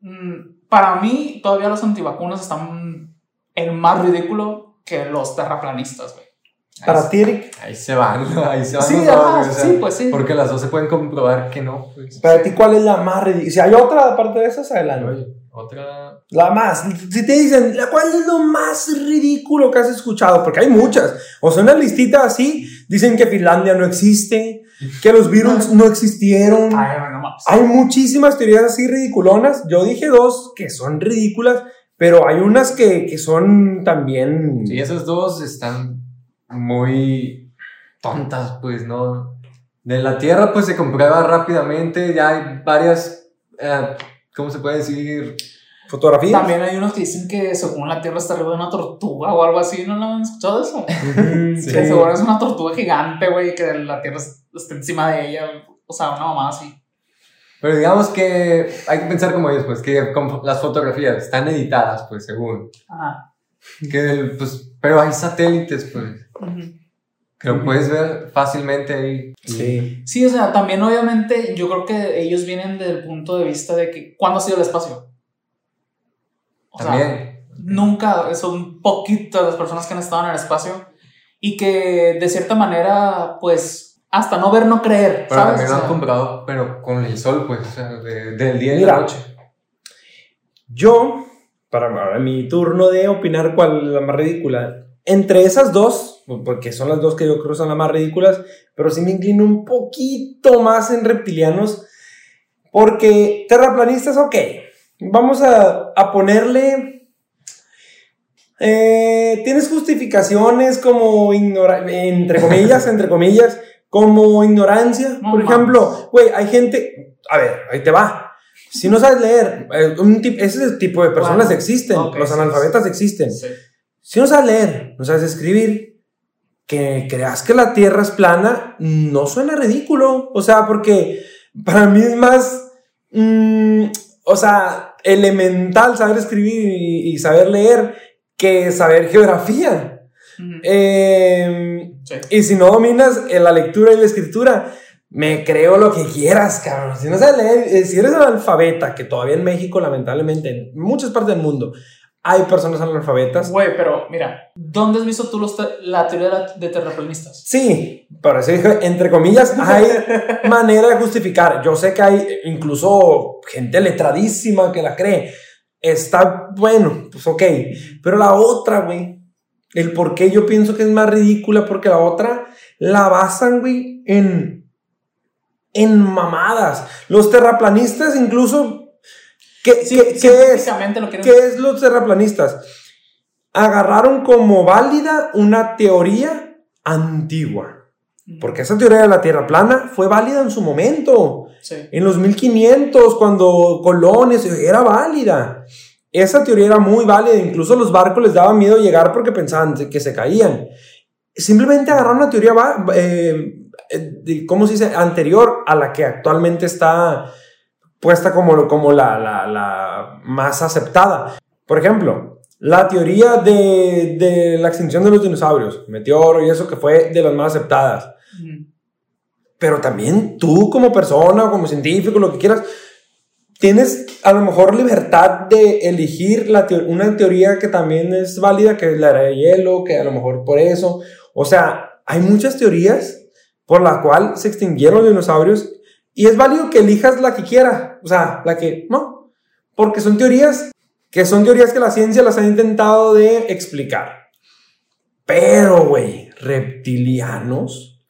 mm, para mí, todavía los antivacunas están el más ridículo que los terraplanistas, güey. Para ti, Eric. Ahí se van, ahí se van Sí, los dos, ajá, güey, o sea, sí, pues sí. Porque las dos se pueden comprobar que no, pues. Para ti, ¿cuál es la más ridícula? Si hay otra aparte de esas, adelante. Oye, otra. La más. Si te dicen, ¿la cuál es lo más ridículo que has escuchado? Porque hay muchas. O sea, una listita así. Dicen que Finlandia no existe, que los virus no existieron. Ay, bueno, mames. Hay muchísimas teorías así ridiculonas. Yo dije dos que son ridículas, pero hay unas que, que son también. Sí, esas dos están muy tontas, pues, ¿no? De la Tierra, pues se comprueba rápidamente, ya hay varias, eh, ¿cómo se puede decir? Fotografías. También hay unos que dicen que según la Tierra está arriba de una tortuga o algo así, ¿no lo han escuchado eso? Sí. Que seguro es una tortuga gigante, güey, que la Tierra está encima de ella, o sea, una mamá así. Pero digamos que hay que pensar como ellos, pues, que como las fotografías están editadas, pues, según. Ajá. Que, pues, pero hay satélites, pues, que lo puedes ver fácilmente ahí. Sí. Sí, o sea, también obviamente yo creo que ellos vienen del punto de vista de que ¿cuándo ha sido el espacio? O sea, También. nunca, son poquitas las personas que han estado en el espacio y que de cierta manera, pues, hasta no ver, no creer, Pero ¿sabes? también lo han sea, comprado, pero con el sol, pues, o sea, de- del día y Mira. la noche. Yo, para ahora mi turno de opinar cuál es la más ridícula, entre esas dos, porque son las dos que yo creo son las más ridículas, pero sí me inclino un poquito más en reptilianos, porque terraplanistas, ok, vamos a, a ponerle... eh, tienes justificaciones como entre comillas, entre comillas, como ignorancia. No Por mames. ejemplo, güey, hay gente, a ver, ahí te va. Si no sabes leer, eh, un ese tipo de personas Bueno, existen, los sí, analfabetas existen. sí. Si no sabes leer, no sabes escribir, que creas que la Tierra es plana, no suena ridículo. O sea, porque para mí es más, mm, o sea, elemental saber escribir y, y saber leer que saber geografía. Ujú. Eh, Sí. y si no dominas la lectura y la escritura, me creo lo que quieras, cabrón. Si no sabes leer, eh, si eres analfabeta, que todavía en México, lamentablemente, en muchas partes del mundo, hay personas analfabetas. Güey, pero mira, ¿dónde has visto tú los te- la teoría de, la- de terraplanistas? Sí, por eso dije, entre comillas, hay manera de justificar. Yo sé que hay incluso gente letradísima que la cree. Está bueno, pues ok. Pero la otra, güey, el por qué yo pienso que es más ridícula, porque la otra la basan, güey, en, en mamadas. Los terraplanistas, incluso. ¿Qué, Sí, qué- qué es? lo. ¿Qué es los terraplanistas? Agarraron como válida una teoría antigua. Porque esa teoría de la Tierra plana fue válida en su momento. Sí. En los 1500, cuando Colón eso, era válida. Esa teoría era muy válida. Incluso los barcos les daba miedo llegar porque pensaban que se caían. Simplemente agarraron una teoría, eh, eh, ¿cómo se dice? Anterior a la que actualmente está puesta como, como la, la, la más aceptada. Por ejemplo, la teoría de, de la extinción de los dinosaurios, meteoro y eso que fue de las más aceptadas. Pero también tú como persona o como científico, lo que quieras, tienes a lo mejor libertad de elegir la una teoría que también es válida, que es la era de hielo, que a lo mejor por eso, o sea, hay muchas teorías por la cual se extinguieron los dinosaurios y es válido que elijas la que quiera, o sea, la que no, porque son teorías que son teorías que la ciencia las ha intentado de explicar. Pero, güey, reptilianos.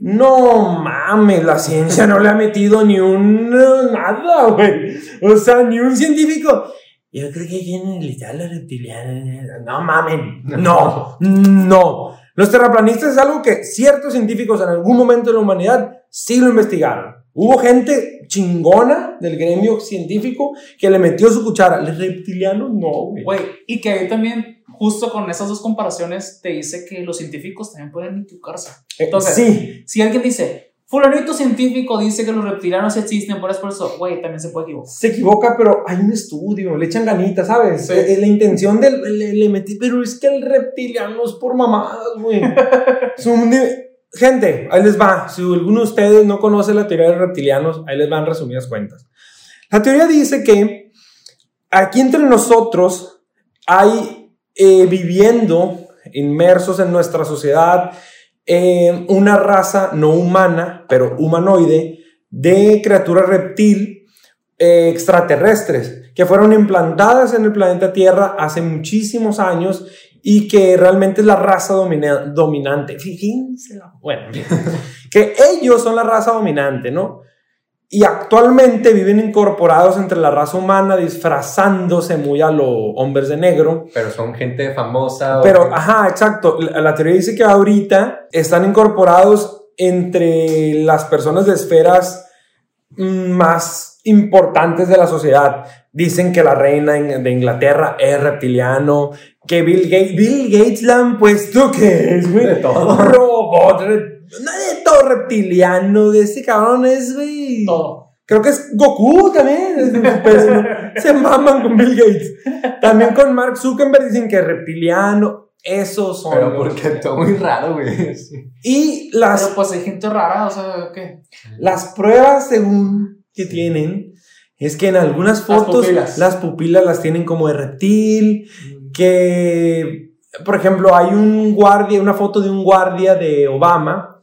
No mames, la ciencia no le ha metido ni un nada, güey. O sea, ni un científico. Yo creo que quieren analizar la reptiliana. No mames, no, no. Los terraplanistas es algo que ciertos científicos en algún momento de la humanidad sí lo investigaron. Hubo gente chingona del gremio científico que le metió su cuchara. Los reptilianos no, güey. Güey, y que ahí también, justo con esas dos comparaciones, te dice que los científicos también pueden equivocarse. Eh, Entonces, sí, si alguien dice, fulanito científico dice que los reptilianos existen, por eso, güey, también se puede equivocar. se equivoca, pero hay un estudio, le echan ganitas, ¿sabes? Sí. Eh, La intención del. Le, le metí, pero es que el reptiliano es por mamadas, güey. Son de- Gente, ahí les va. Si alguno de ustedes no conoce la teoría de los reptilianos, ahí les van resumidas cuentas. La teoría dice que aquí entre nosotros hay eh, viviendo, inmersos en nuestra sociedad, eh, una raza no humana, pero humanoide, de criaturas reptil eh, extraterrestres que fueron implantadas en el planeta Tierra hace muchísimos años y que realmente es la raza domina- dominante. Fíjense, bueno, que ellos son la raza dominante, ¿no? Y actualmente viven incorporados entre la raza humana, disfrazándose muy a los hombres de negro. Pero son gente famosa. Pero, ajá, exacto. La, la teoría dice que ahorita están incorporados entre las personas de esferas mm, más importantes de la sociedad. Dicen que la reina de Inglaterra es reptiliano, que Bill Gates, Bill Gates la han puesto que es, güey. De todo. Robot, re- de todo reptiliano, de ese cabrón es, güey. Todo. Creo que es Goku también. es de su peso. Se maman con Bill Gates. También con Mark Zuckerberg dicen que es reptiliano. Esos son. Pero porque todo muy raro, güey. Sí. Y las, Pero pues hay gente rara, o sea, ¿qué? las pruebas, según que tienen, es que en algunas Las fotos pupilas. las pupilas las tienen como de reptil. Que, por ejemplo, hay un guardia, una foto de un guardia de Obama.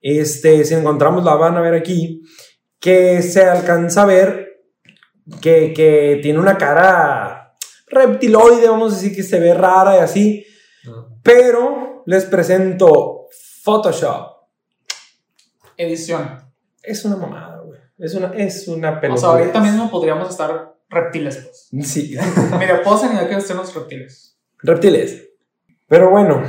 Este, si encontramos la van a ver aquí, que se alcanza a ver que, que tiene una cara reptiloide, vamos a decir que se ve rara y así, No. pero les presento Photoshop. Edición. Es una mamada. Es una, es una O pelota. sea, ahorita mismo podríamos estar reptiles, pues. Sí, Mira, puedo señalar que estén los reptiles. reptiles. Pero bueno,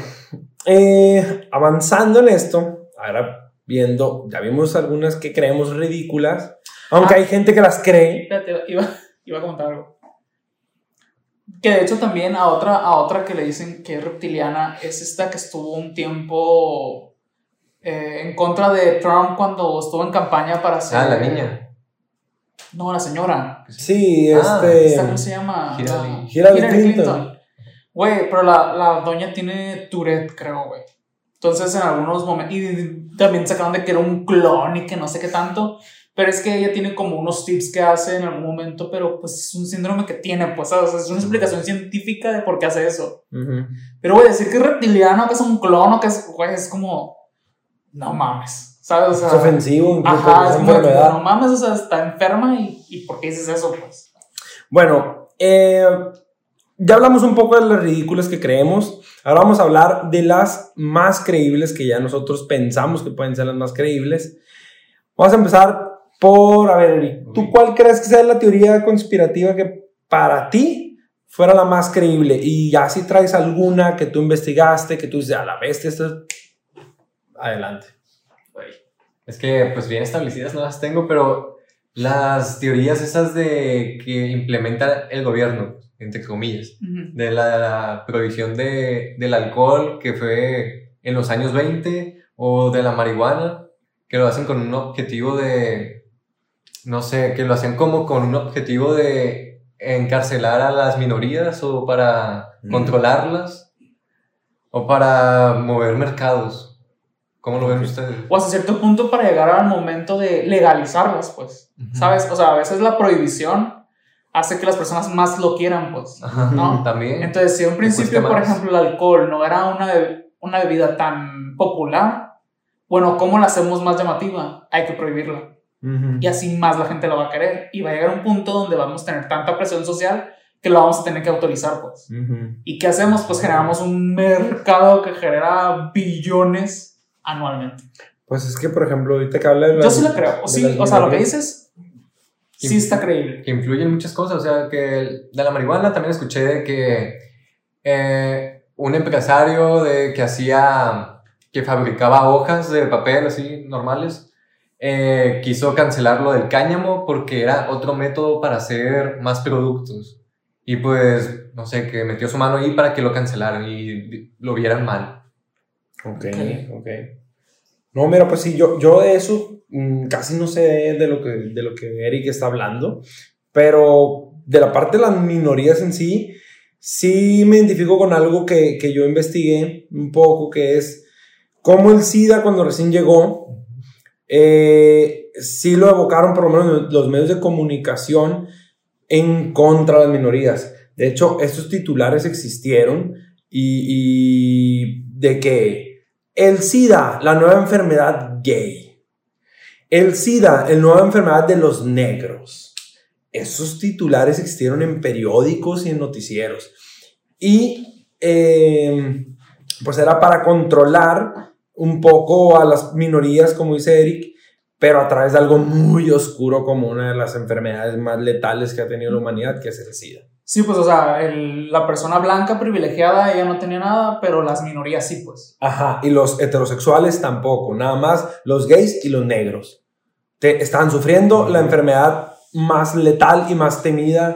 eh, avanzando en esto, ahora viendo, ya vimos algunas que creemos ridículas, aunque Ah. hay gente que las cree. Espérate, iba, iba a comentar algo. Que de hecho también a otra, a otra que le dicen que es reptiliana es esta que estuvo un tiempo eh, en contra de Trump cuando estuvo en campaña para ser... Ah, la niña. No, la señora. Sí, Ah, este. ¿Esta cómo se llama? Hillary. La- Hillary Clinton. Güey, pero la, la doña tiene Tourette, creo, güey. Entonces, en algunos momentos. Y también sacaron de que era un clon y que no sé qué tanto. Pero es que ella tiene como unos tips que hace en algún momento, pero pues es un síndrome que tiene, pues, ¿sabes? O sea, es una explicación científica de por qué hace eso. Ujú. Pero, güey, decir que es reptiliano, que es un clon o que es, güey, es como. No mames, ¿sabes? O sea, Es ofensivo, incluso Ajá, es no mames, o sea, está enferma y, y ¿por qué dices eso, pues? Bueno, eh, ya hablamos un poco de las ridículas que creemos. Ahora vamos a hablar de las más creíbles que ya nosotros pensamos que pueden ser las más creíbles. Vamos a empezar por, a ver, Eric, ¿tú cuál crees que sea la teoría conspirativa que para ti fuera la más creíble? Y ya si traes alguna que tú investigaste, que tú dices, a la bestia, esto Adelante. Es que, pues bien establecidas no las tengo, pero las teorías esas de que implementa el gobierno, entre comillas, de la, la prohibición de, del alcohol que fue en los años 20 o de la marihuana, que lo hacen con un objetivo de, no sé, que lo hacían como con un objetivo de encarcelar a las minorías o para Mm. controlarlas o para mover mercados. ¿Cómo lo ven ustedes? o hasta cierto punto para llegar al momento de legalizarlas, pues, Ujú. ¿sabes? O sea, a veces la prohibición hace que las personas más lo quieran, pues. Ajá, ¿no? también. Entonces, si en principio, por ejemplo, el alcohol no era una, una bebida tan popular, bueno, ¿cómo la hacemos más llamativa? Hay que prohibirla. Y así más la gente la va a querer. Y va a llegar un punto donde vamos a tener tanta presión social que lo vamos a tener que autorizar, pues. Ujú. ¿Y qué hacemos? Pues generamos un mercado que genera billones anualmente. Pues es que, por ejemplo, ahorita que habla de Yo las- sí lo creo. O, sí, o sea, lo que dices sí está creíble. que influyen muchas cosas. O sea, que de la marihuana también escuché de que eh, un empresario de, que hacía, que fabricaba hojas de papel así normales, eh, quiso cancelar lo del cáñamo porque era otro método para hacer más productos. Y pues, no sé, que metió su mano ahí para que lo cancelaran y lo vieran mal. Ok, ok. No, mira, pues sí, yo, yo de eso mm, casi no sé de lo, que, de lo que Eric está hablando, pero de la parte de las minorías en sí, sí me identifico con algo que, que yo investigué un poco, que es cómo el SIDA cuando recién llegó, eh, sí lo evocaron por lo menos los medios de comunicación en contra de las minorías. De hecho, estos titulares existieron y, y de que el SIDA, la nueva enfermedad gay. El SIDA, la nueva enfermedad de los negros. Esos titulares existieron en periódicos y en noticieros. Y em, pues era para controlar un poco a las minorías, como dice Eric, pero a través de algo muy oscuro como una de las enfermedades más letales que ha tenido la humanidad, que es el SIDA. Sí, pues, o sea, la persona blanca privilegiada, ella no tenía nada, pero las minorías sí, pues. Ajá, y los heterosexuales tampoco, nada más los gays y los negros. Te, estaban sufriendo la enfermedad más letal y más temida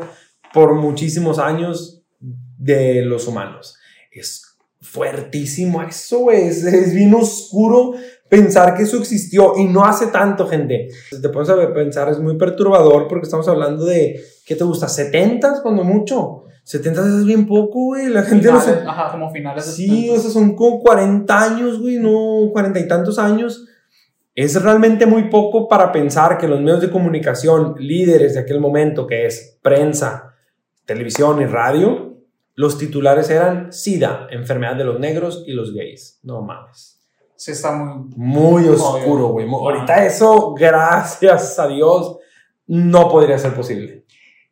por muchísimos años de los humanos. Es fuertísimo eso. Es, es bien oscuro pensar que eso existió y no hace tanto, gente. Si te pones a pensar, es muy perturbador porque estamos hablando de, ¿qué te gusta? ¿70 cuando mucho? 70 es bien poco, güey. La gente no se Finales- Ajá, como finales de Sí, o sea, son como 40 años, güey, no 40 y tantos años. Es realmente muy poco para pensar que los medios de comunicación líderes de aquel momento, que es prensa, televisión y radio, los titulares eran SIDA, enfermedad de los negros y los gays. No mames. Sí, está muy. Muy oscuro, güey. Ahorita eso, gracias a Dios, no podría ser posible.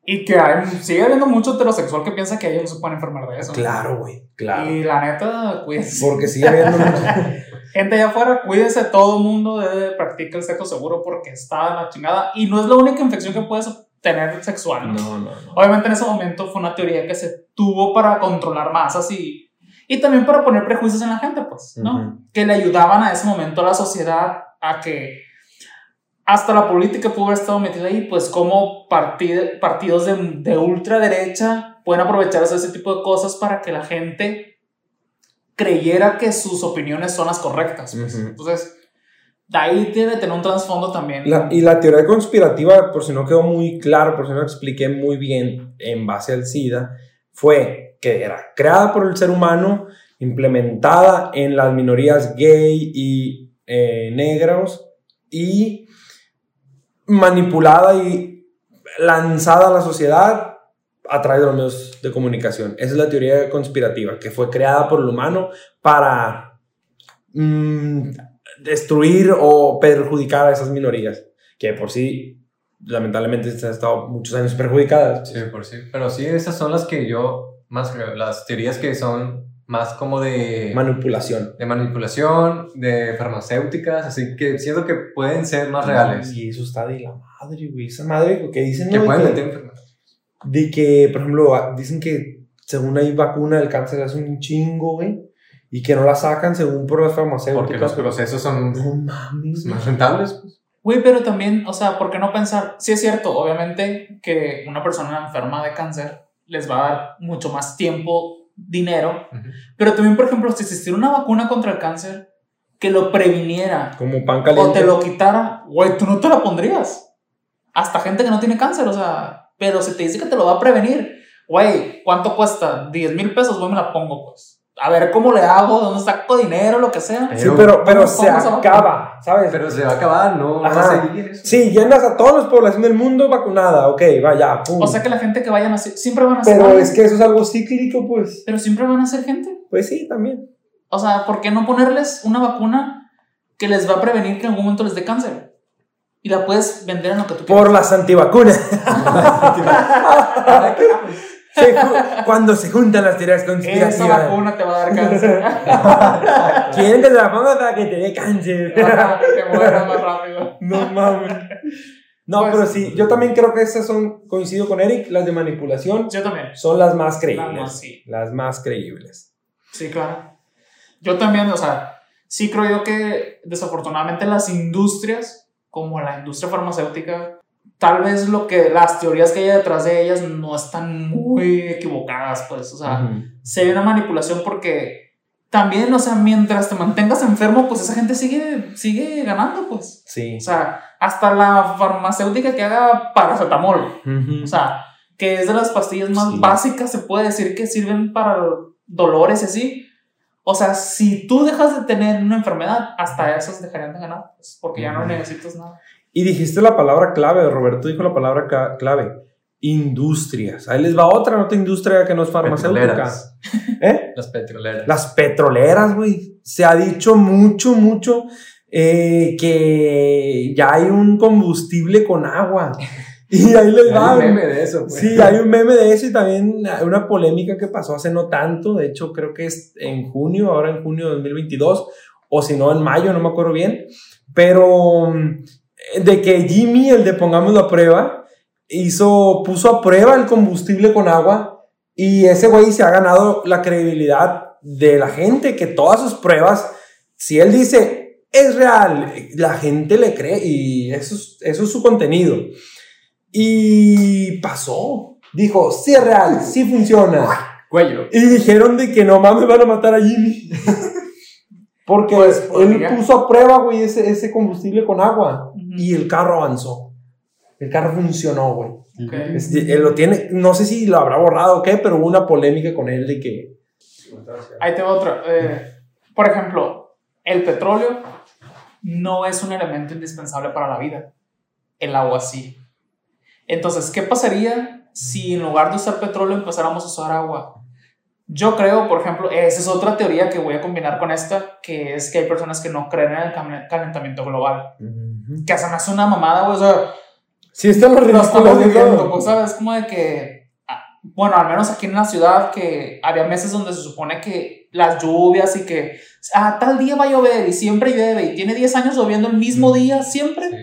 Y que hay, sigue habiendo mucho heterosexual que piensa que ellos no se pueden enfermar de eso. Claro, güey, claro. Y la neta, cuídense. Porque sigue habiendo mucho- Gente allá afuera, cuídense todo el mundo de practica el sexo seguro porque está la chingada. Y no es la única infección que puedes tener sexual. ¿no? No, no, no. Obviamente en ese momento fue una teoría que se tuvo para controlar masas y, y también para poner prejuicios en la gente, pues, ¿no? Ujú. Que le ayudaban a ese momento a la sociedad a que hasta la política pudo haber estado metida ahí, pues como partid- partidos de, de ultraderecha pueden aprovecharse de ese tipo de cosas para que la gente creyera que sus opiniones son las correctas. pues. Ujú. Entonces, de ahí debe tener un trasfondo también. La- y la teoría conspirativa, por si no quedó muy claro, por si no lo expliqué muy bien en base al SIDA, fue que era creada por el ser humano, implementada en las minorías gay y eh, negros y manipulada y lanzada a la sociedad a través de los medios de comunicación. Esa es la teoría conspirativa, que fue creada por el humano para mm, destruir o perjudicar a esas minorías, que por sí, lamentablemente, se han estado muchos años perjudicadas. Sí, por sí. Pero sí, esas son las que yo, más creo, las teorías que son más como de, Manipulación. de manipulación, de farmacéuticas, así que siento que pueden ser más reales. Y eso está de la madre, güey. Esa madre que dicen, Que ¿no? pueden de, meter que, enfermedades. de que, por ejemplo, dicen que según hay vacuna del cáncer hace un chingo, güey. Y que no la sacan según por las farmacéuticas. Porque los procesos son No mames, más rentables. pues. Güey, pero también, o sea, ¿por qué no pensar? Sí es cierto, obviamente que una persona enferma de cáncer les va a dar mucho más tiempo, dinero, pero también, por ejemplo, si existiera una vacuna contra el cáncer que lo previniera Como pan o caliente. te lo quitara, güey, tú no te la pondrías. Hasta gente que no tiene cáncer, o sea, pero si te dice que te lo va a prevenir, güey, ¿cuánto cuesta? 10 mil pesos, güey, me la pongo, pues. A ver cómo le hago, dónde saco dinero, lo que sea. Sí, pero, pero ¿Cómo- se acaba, ¿sabes? Pero se va a acabar, no va Ajá. a seguir eso. Sí, llenas a toda la población del mundo vacunada, ok, vaya, pum. O sea que la gente que vaya a nacer, siempre van a ser. Pero es que eso es algo cíclico, pues. Pero siempre van a ser gente. Pues sí, también. O sea, ¿por qué no ponerles una vacuna que les va a prevenir que en algún momento les dé cáncer? Y la puedes vender en lo que tú quieras. Por las antivacunas. Se cuando se juntan las teorías Esa conspirativas. vacuna te va a dar cáncer. ¿Quieren que te la ponga para que te dé cáncer? Ajá, que te mueras más rápido. no mames. No, Pues- pero sí, yo también creo que esas son, coincido con Eric, las de manipulación Yo también. son las más creíbles. Las más, sí. Las más creíbles. Sí, claro. Yo también, o sea, sí creo yo que desafortunadamente las industrias como la industria farmacéutica, tal vez lo que las teorías que hay detrás de ellas no están muy equivocadas, pues, o sea, Ujú. se ve una manipulación porque también, o sea, mientras te mantengas enfermo, pues esa gente sigue, sigue ganando, pues. Sí. O sea, hasta la farmacéutica que haga paracetamol, Ujú. o sea, que es de las pastillas más Sí. básicas, se puede decir que sirven para dolores y así. O sea, si tú dejas de tener una enfermedad, hasta esas dejarían de ganar, pues, porque ya no necesitas nada. Y dijiste la palabra clave, Roberto dijo la palabra clave. Industrias. Ahí les va otra otra industria que no es farmacéutica. ¿Eh? Las petroleras. Las petroleras, güey. Se ha dicho mucho, mucho eh, que ya hay un combustible con agua. Y ahí les va. Hay un meme de eso, pues. Sí, hay un meme de eso y también una polémica que pasó hace no tanto. De hecho, creo que es en junio, ahora en junio de 2022, o si no, en mayo, no me acuerdo bien. Pero de que Jimmy, el de Pongamos la Prueba, hizo, puso a prueba el combustible con agua y ese güey se ha ganado la credibilidad de la gente, que todas sus pruebas, si él dice es real, la gente le cree y eso es, eso es su contenido. Y pasó. Dijo, sí es real, sí funciona. Cuello. Y dijeron de que no mames van a matar a Jimmy. Porque Pues, él podría. puso a prueba, güey, ese, ese combustible con agua. Ujú. Y el carro avanzó. El carro funcionó, güey. Ok. Este, él lo tiene, no sé si lo habrá borrado o qué, pero hubo una polémica con él de que. Ahí te va otra. Eh, por ejemplo, el petróleo no es un elemento indispensable para la vida. El agua sí. Entonces, ¿qué pasaría si en lugar de usar petróleo empezáramos a usar agua? Yo creo, por ejemplo, esa es otra teoría que voy a combinar con esta, que es que hay personas que no creen en el calentamiento global. Que se me hace una mamada, güey. O sea, Sí, están los lo estamos viviendo, pues, ¿sabes? Como de que, ah, bueno, al menos aquí en la ciudad, que había meses donde se supone que las lluvias y que, ah, tal día va a llover y siempre llueve y tiene 10 años lloviendo el mismo día siempre. Sí.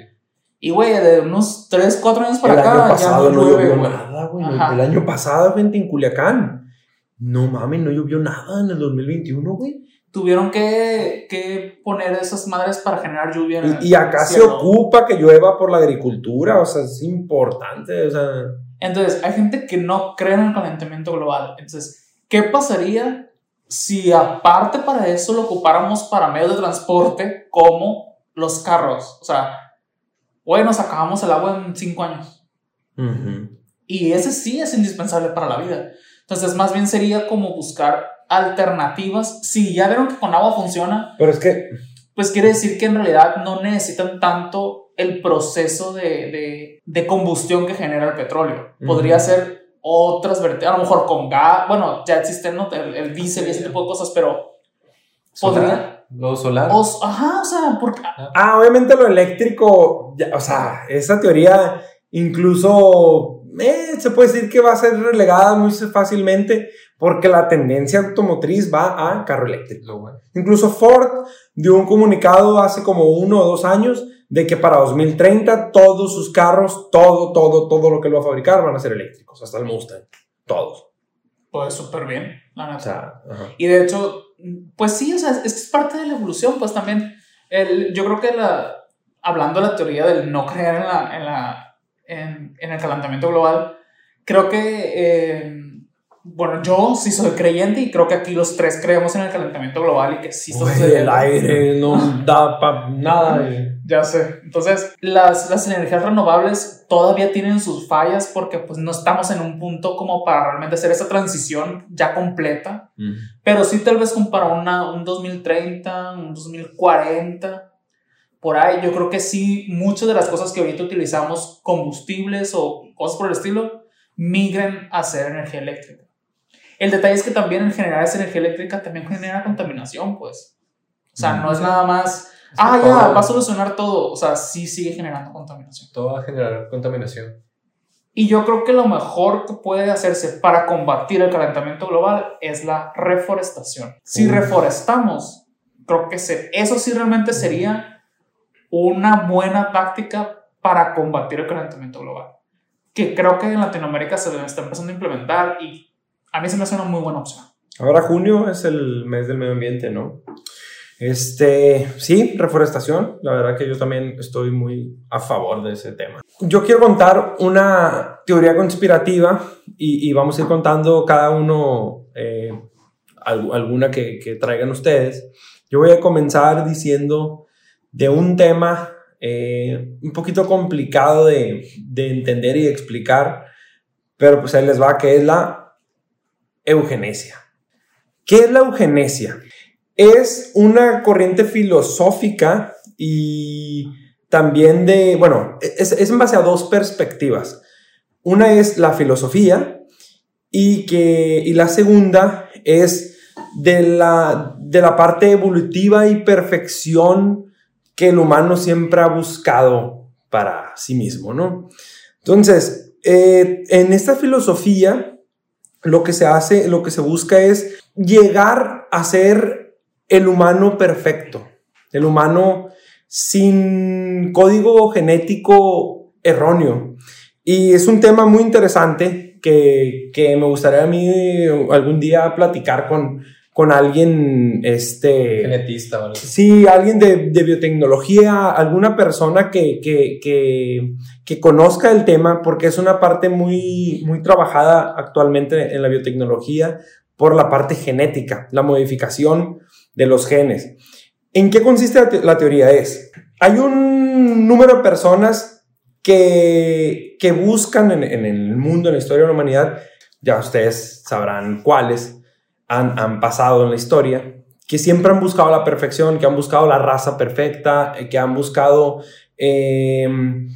Y, güey, de unos 3, 4 años para el acá año pasado ya no no llovió nada, güey. El año pasado, gente, en Culiacán. No mames, no llovió nada en el 2021, güey. Tuvieron que, que poner esas madres para generar lluvia. en Y, y acá se ocupa que llueva por la agricultura, o sea, es importante, o sea. Entonces, hay gente que no cree en el calentamiento global. Entonces, ¿qué pasaría si aparte para eso lo ocupáramos para medios de transporte como los carros? O sea, güey, nos acabamos el agua en cinco años. Y ese sí es indispensable para la vida. Entonces, más bien sería como buscar alternativas. Si ya vieron que con agua funciona, Pero es que pues quiere decir que en realidad no necesitan tanto el proceso de, de, de combustión que genera el petróleo. Podría ser otras vertientes, a lo mejor con gas, bueno, ya existen ¿no? el, el diésel y ese tipo de cosas, pero podría... ¿Solar? ¿Lo solar? o- ajá, o sea, porque... Ah, obviamente lo eléctrico, ya, o sea, esa teoría incluso eh, se puede decir que va a ser relegada muy fácilmente porque la tendencia automotriz va a carro eléctrico. Lo bueno. Incluso Ford dio un comunicado hace como uno o dos años de que para 2030 todos sus carros, todo, todo, todo lo que él va a fabricar van a ser eléctricos, hasta el Mustang, todos. Pues súper bien, la. O sea. Y de hecho, pues sí, o sea, es es parte de la evolución, pues también, el, yo creo que la, hablando de la teoría del no creer en, la, en, la, en, en el calentamiento global, creo que, eh, bueno, yo sí soy creyente y creo que aquí los tres creemos en el calentamiento global y que sí está el aire no da para nada. eh. Ya sé. Entonces, las, las energías renovables todavía tienen sus fallas porque pues no estamos en un punto como para realmente hacer esa transición ya completa. Pero sí tal vez como para una, un 2030, un 2040, por ahí yo creo que sí muchas de las cosas que ahorita utilizamos, combustibles o cosas por el estilo, migren a ser energía eléctrica. El detalle es que también el generar esa energía eléctrica también genera contaminación, pues. O sea, no es nada más, ah, todo- ya, va a solucionar todo. O sea, sí sigue generando contaminación. Todo va a generar contaminación. Y yo creo que lo mejor que puede hacerse para combatir el calentamiento global es la reforestación. Si reforestamos, creo que se- eso sí realmente sería una buena táctica para combatir el calentamiento global. Que creo que en Latinoamérica se está empezando a implementar y a mí se me hace una muy buena opción. Ahora junio es el mes del medio ambiente, ¿no? Este, sí, reforestación. La verdad que yo también estoy muy a favor de ese tema. Yo quiero contar una teoría conspirativa y, vamos a ir contando cada uno eh, alguna que, traigan ustedes. Yo voy a comenzar diciendo de un tema eh, un poquito complicado de, de entender y explicar, pero pues ahí les va, que es la eugenesia. ¿Qué es la eugenesia? Es una corriente filosófica y también de, bueno, es, es en base a dos perspectivas. Una es la filosofía y, que, y la segunda es de la, de la parte evolutiva y perfección que el humano siempre ha buscado para sí mismo, ¿no? Entonces, eh, en esta filosofía, lo que se hace, lo que se busca es llegar a ser el humano perfecto, el humano sin código genético erróneo. Y es un tema muy interesante que, que me gustaría a mí algún día platicar con, con alguien, este... Genetista, ¿vale? Sí, alguien de, de biotecnología, alguna persona que, que, que, que, conozca el tema, porque es una parte muy, muy trabajada actualmente en la biotecnología por la parte genética, la modificación de los genes. ¿En qué consiste la, te la teoría? Es, hay un número de personas que, que buscan en, en, el mundo, en la historia de la humanidad, ya ustedes sabrán cuáles han, han pasado en la historia, que siempre han buscado la perfección, que han buscado la raza perfecta, eh, que han buscado... Eh,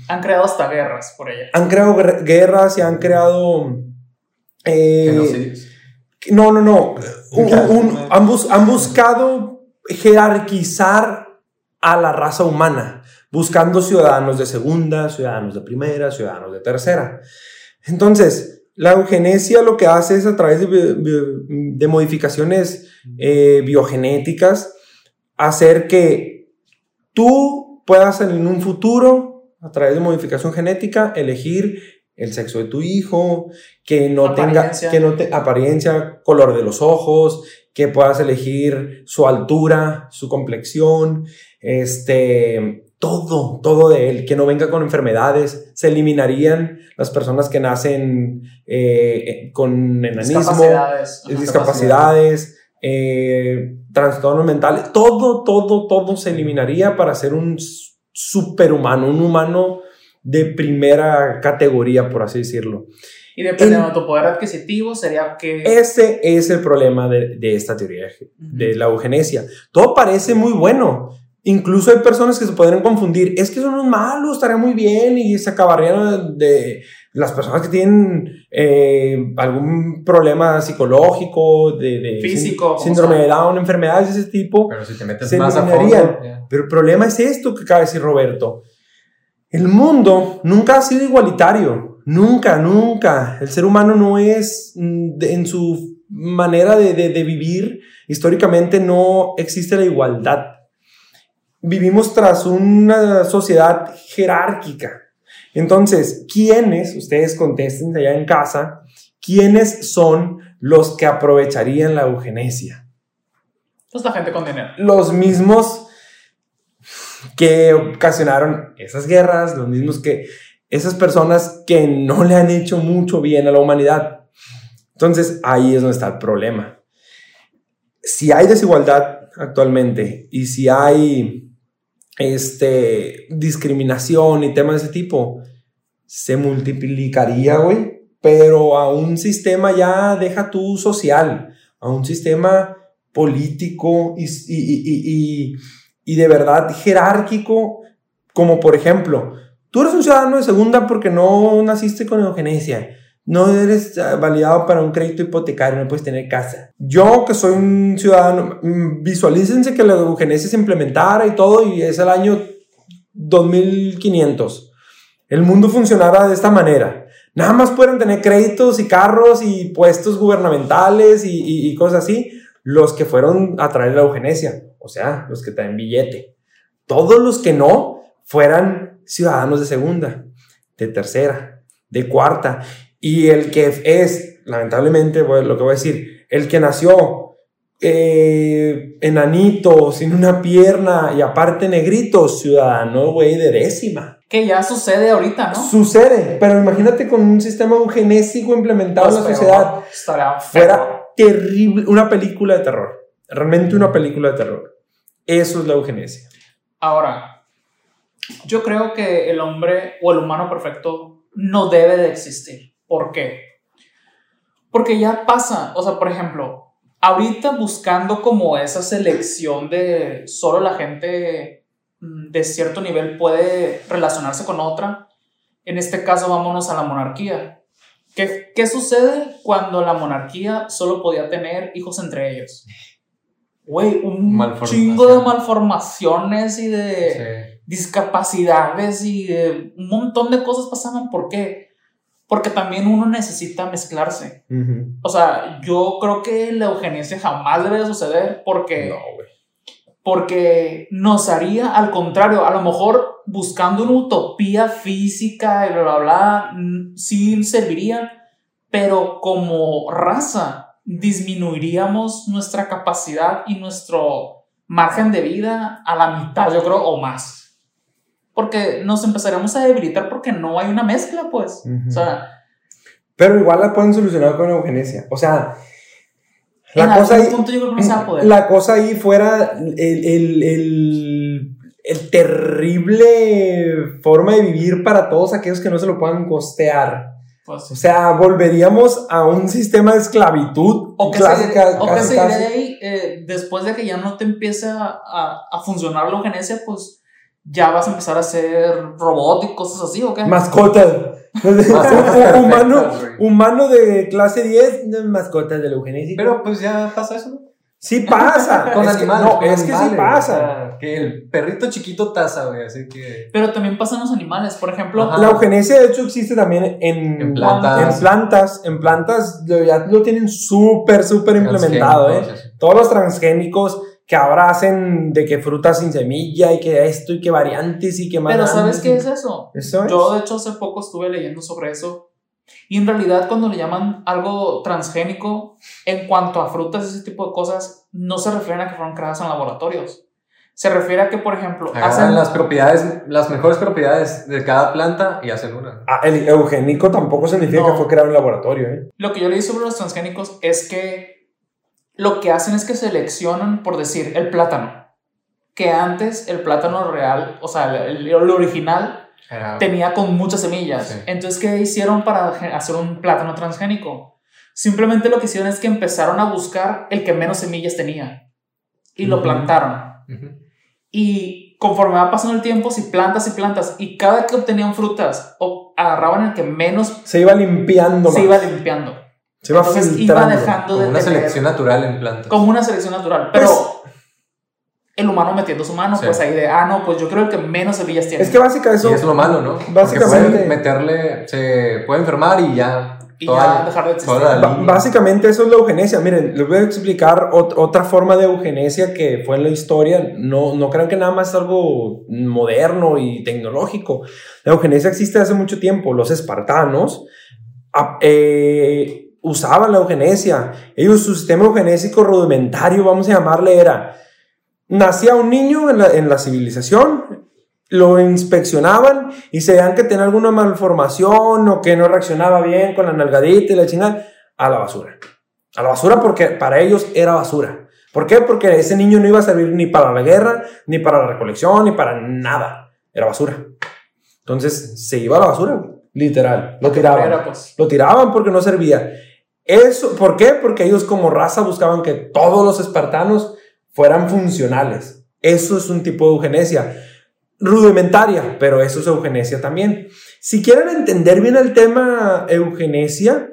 han creado hasta guerras por ella. Han creado guerras y han creado... Eh, no, no, no. Un, un, han, bus, han buscado jerarquizar a la raza humana buscando ciudadanos de segunda, ciudadanos de primera, ciudadanos de tercera. Entonces, la eugenesia lo que hace es a través de, de modificaciones eh, biogenéticas hacer que tú puedas en un futuro, a través de modificación genética, elegir el sexo de tu hijo, que no apariencia. tenga que no te, apariencia, color de los ojos, que puedas elegir su altura, su complexión, este, todo, todo de él, que no venga con enfermedades, se eliminarían las personas que nacen eh, con enanismo, discapacidades, discapacidades eh, trastornos mentales, todo, todo, todo se eliminaría para ser un superhumano, un humano de primera categoría, por así decirlo. Y dependiendo de tu poder adquisitivo, sería que... Ese es el problema de, de esta teoría, uh -huh. de la eugenesia. Todo parece muy bueno, Incluso hay personas que se podrían confundir. Es que son unos malos, estaría muy bien y se acabarían de las personas que tienen eh, algún problema psicológico, de, de físico, síndrome de Down, enfermedades de ese tipo. Pero si te metes se más a fondo, yeah. Pero el problema es esto que acaba de decir Roberto. El mundo nunca ha sido igualitario. Nunca, nunca. El ser humano no es en su manera de, de, de vivir. Históricamente no existe la igualdad vivimos tras una sociedad jerárquica. Entonces, ¿quiénes, ustedes contesten allá en casa, quiénes son los que aprovecharían la eugenesia? Pues la gente con dinero. Los mismos que ocasionaron esas guerras, los mismos que esas personas que no le han hecho mucho bien a la humanidad. Entonces, ahí es donde está el problema. Si hay desigualdad actualmente y si hay este, discriminación y temas de ese tipo, se multiplicaría, güey. Pero a un sistema ya deja tú social, a un sistema político y, y, y, y, de verdad jerárquico, como por ejemplo, tú eres un ciudadano de segunda porque no naciste con eugenesia no eres ah, validado para un crédito hipotecario, no puedes tener casa. Yo, que soy un ciudadano, mm, visualícense que la eugenesia se implementara y todo, y es el año 2500. El mundo funcionara de esta manera. Nada más pueden tener créditos y carros y puestos gubernamentales y, y, y cosas así, los que fueron a traer la eugenesia, o sea, los que traen billete. Todos los que no fueran ciudadanos de segunda, de tercera, de cuarta. Y el que es, lamentablemente, lo que voy a decir, el que nació eh, enanito, sin una pierna y aparte negrito, ciudadano, güey, de décima. Que ya sucede ahorita, ¿no? Sucede, pero imagínate con un sistema eugenésico implementado Pues en la peor, sociedad. Estaría feo. Fuera terrible, una película de terror. Realmente una película de terror. Eso es la eugenesia. Ahora, yo creo que el hombre o el humano perfecto no debe de existir. ¿Por qué? Porque ya pasa, o sea, por ejemplo, ahorita buscando como esa selección de solo la gente mm, de cierto nivel puede relacionarse con otra, en este caso vámonos a la monarquía. ¿Qué, qué sucede cuando la monarquía solo podía tener hijos entre ellos? Güey, un chingo de malformaciones y de Sí. discapacidades y de un montón de cosas pasaban. ¿Por qué? Porque también uno necesita mezclarse. O sea, yo creo que la eugenesia jamás debe de suceder porque, No, porque nos haría al contrario, a lo mejor buscando una utopía física y bla, bla, bla, mm, sí serviría, pero como raza disminuiríamos nuestra capacidad y nuestro margen de vida a la mitad, yo creo, o más. Porque nos empezaríamos a debilitar porque no hay una mezcla, pues. Ujú. O sea, Pero igual la pueden solucionar con eugenesia. O sea, la cosa ahí, punto yo creo que no se va a poder. la cosa ahí fuera el, el, el, el terrible forma de vivir para todos aquellos que no se lo puedan costear. Pues, O sea, volveríamos a un sistema de esclavitud O que, clásica. se, o que casi, seguirá casi. de ahí, eh, después de que ya no te empiece a, a, a funcionar la eugenesia, pues ya vas a empezar a hacer robot y cosas así, ¿o qué? Mascotas. Mascotas humano, humano de clase 10, no, mascotas de la eugenesia. Pero pues ya pasa eso, ¿no? sí pasa. Con es que- animales. no, con es que sí pasa. que el perrito chiquito taza, güey, así que. Pero también pasan los animales, por ejemplo, Ajá. La eugenesia, de hecho, existe también en, En plantas. En plantas, en plantas lo- ya lo tienen súper, súper implementado, ¿eh? Todos los transgénicos que ahora hacen de que frutas sin semilla y que esto y que variantes y que más. pero ¿sabes qué es eso? Eso es. Yo, de hecho, hace poco estuve leyendo sobre eso. Y en realidad, cuando le llaman algo transgénico, en cuanto a frutas y ese tipo de cosas, no se refieren a que fueron creadas en laboratorios. Se refiere a que, por ejemplo, Agarran hacen las propiedades, las mejores propiedades de cada planta y hacen una. Ah, el eugénico tampoco significa No. que fue creado en laboratorio, ¿eh? Lo que yo leí sobre los transgénicos es que lo que hacen es que seleccionan, por decir, el plátano. Que antes el plátano real, o sea, el, el original, Era- tenía con muchas semillas. Sí. Entonces, ¿qué hicieron para hacer un plátano transgénico? Simplemente lo que hicieron es que empezaron a buscar el que menos semillas tenía. Y lo plantaron. Y conforme va pasando el tiempo, si plantas y plantas, y cada que obtenían frutas, o agarraban el que menos Se iba limpiando, se más. iba limpiando. Se iba Entonces iba filtrando. dejando Como de una tener- selección natural en plantas. como una selección natural. Pero Pues- el humano metiendo su mano, Sí. pues ahí de, ah, no, pues yo creo que menos semillas tiene. Es que básicamente eso. y es lo malo, ¿no? Básicamente- pueden meterle, se puede enfermar y ya. Y toda ya dejar de existir. toda la Ba- línea. Básicamente eso es la eugenesia. Miren, les voy a explicar ot- otra forma de eugenesia que fue en la historia. No, no crean que nada más es algo moderno y tecnológico. La eugenesia existe hace mucho tiempo. Los espartanos eh, usaban la eugenesia. Ellos, su sistema eugenésico rudimentario, vamos a llamarle, era, nacía un niño en la, en la civilización, lo inspeccionaban y se veían que tenía alguna malformación o que no reaccionaba bien con la nalgadita y la chingada, a la basura. A la basura porque para ellos era basura. ¿Por qué? Porque ese niño no iba a servir ni para la guerra, ni para la recolección, ni para nada. Era basura. Entonces se iba a la basura, literal. Lo tiraban. Pues. Lo tiraban porque no servía. Eso, ¿Por qué? Porque ellos como raza buscaban que todos los espartanos fueran funcionales. Eso es un tipo de eugenesia rudimentaria, pero eso es eugenesia también. Si quieren entender bien el tema eugenesia,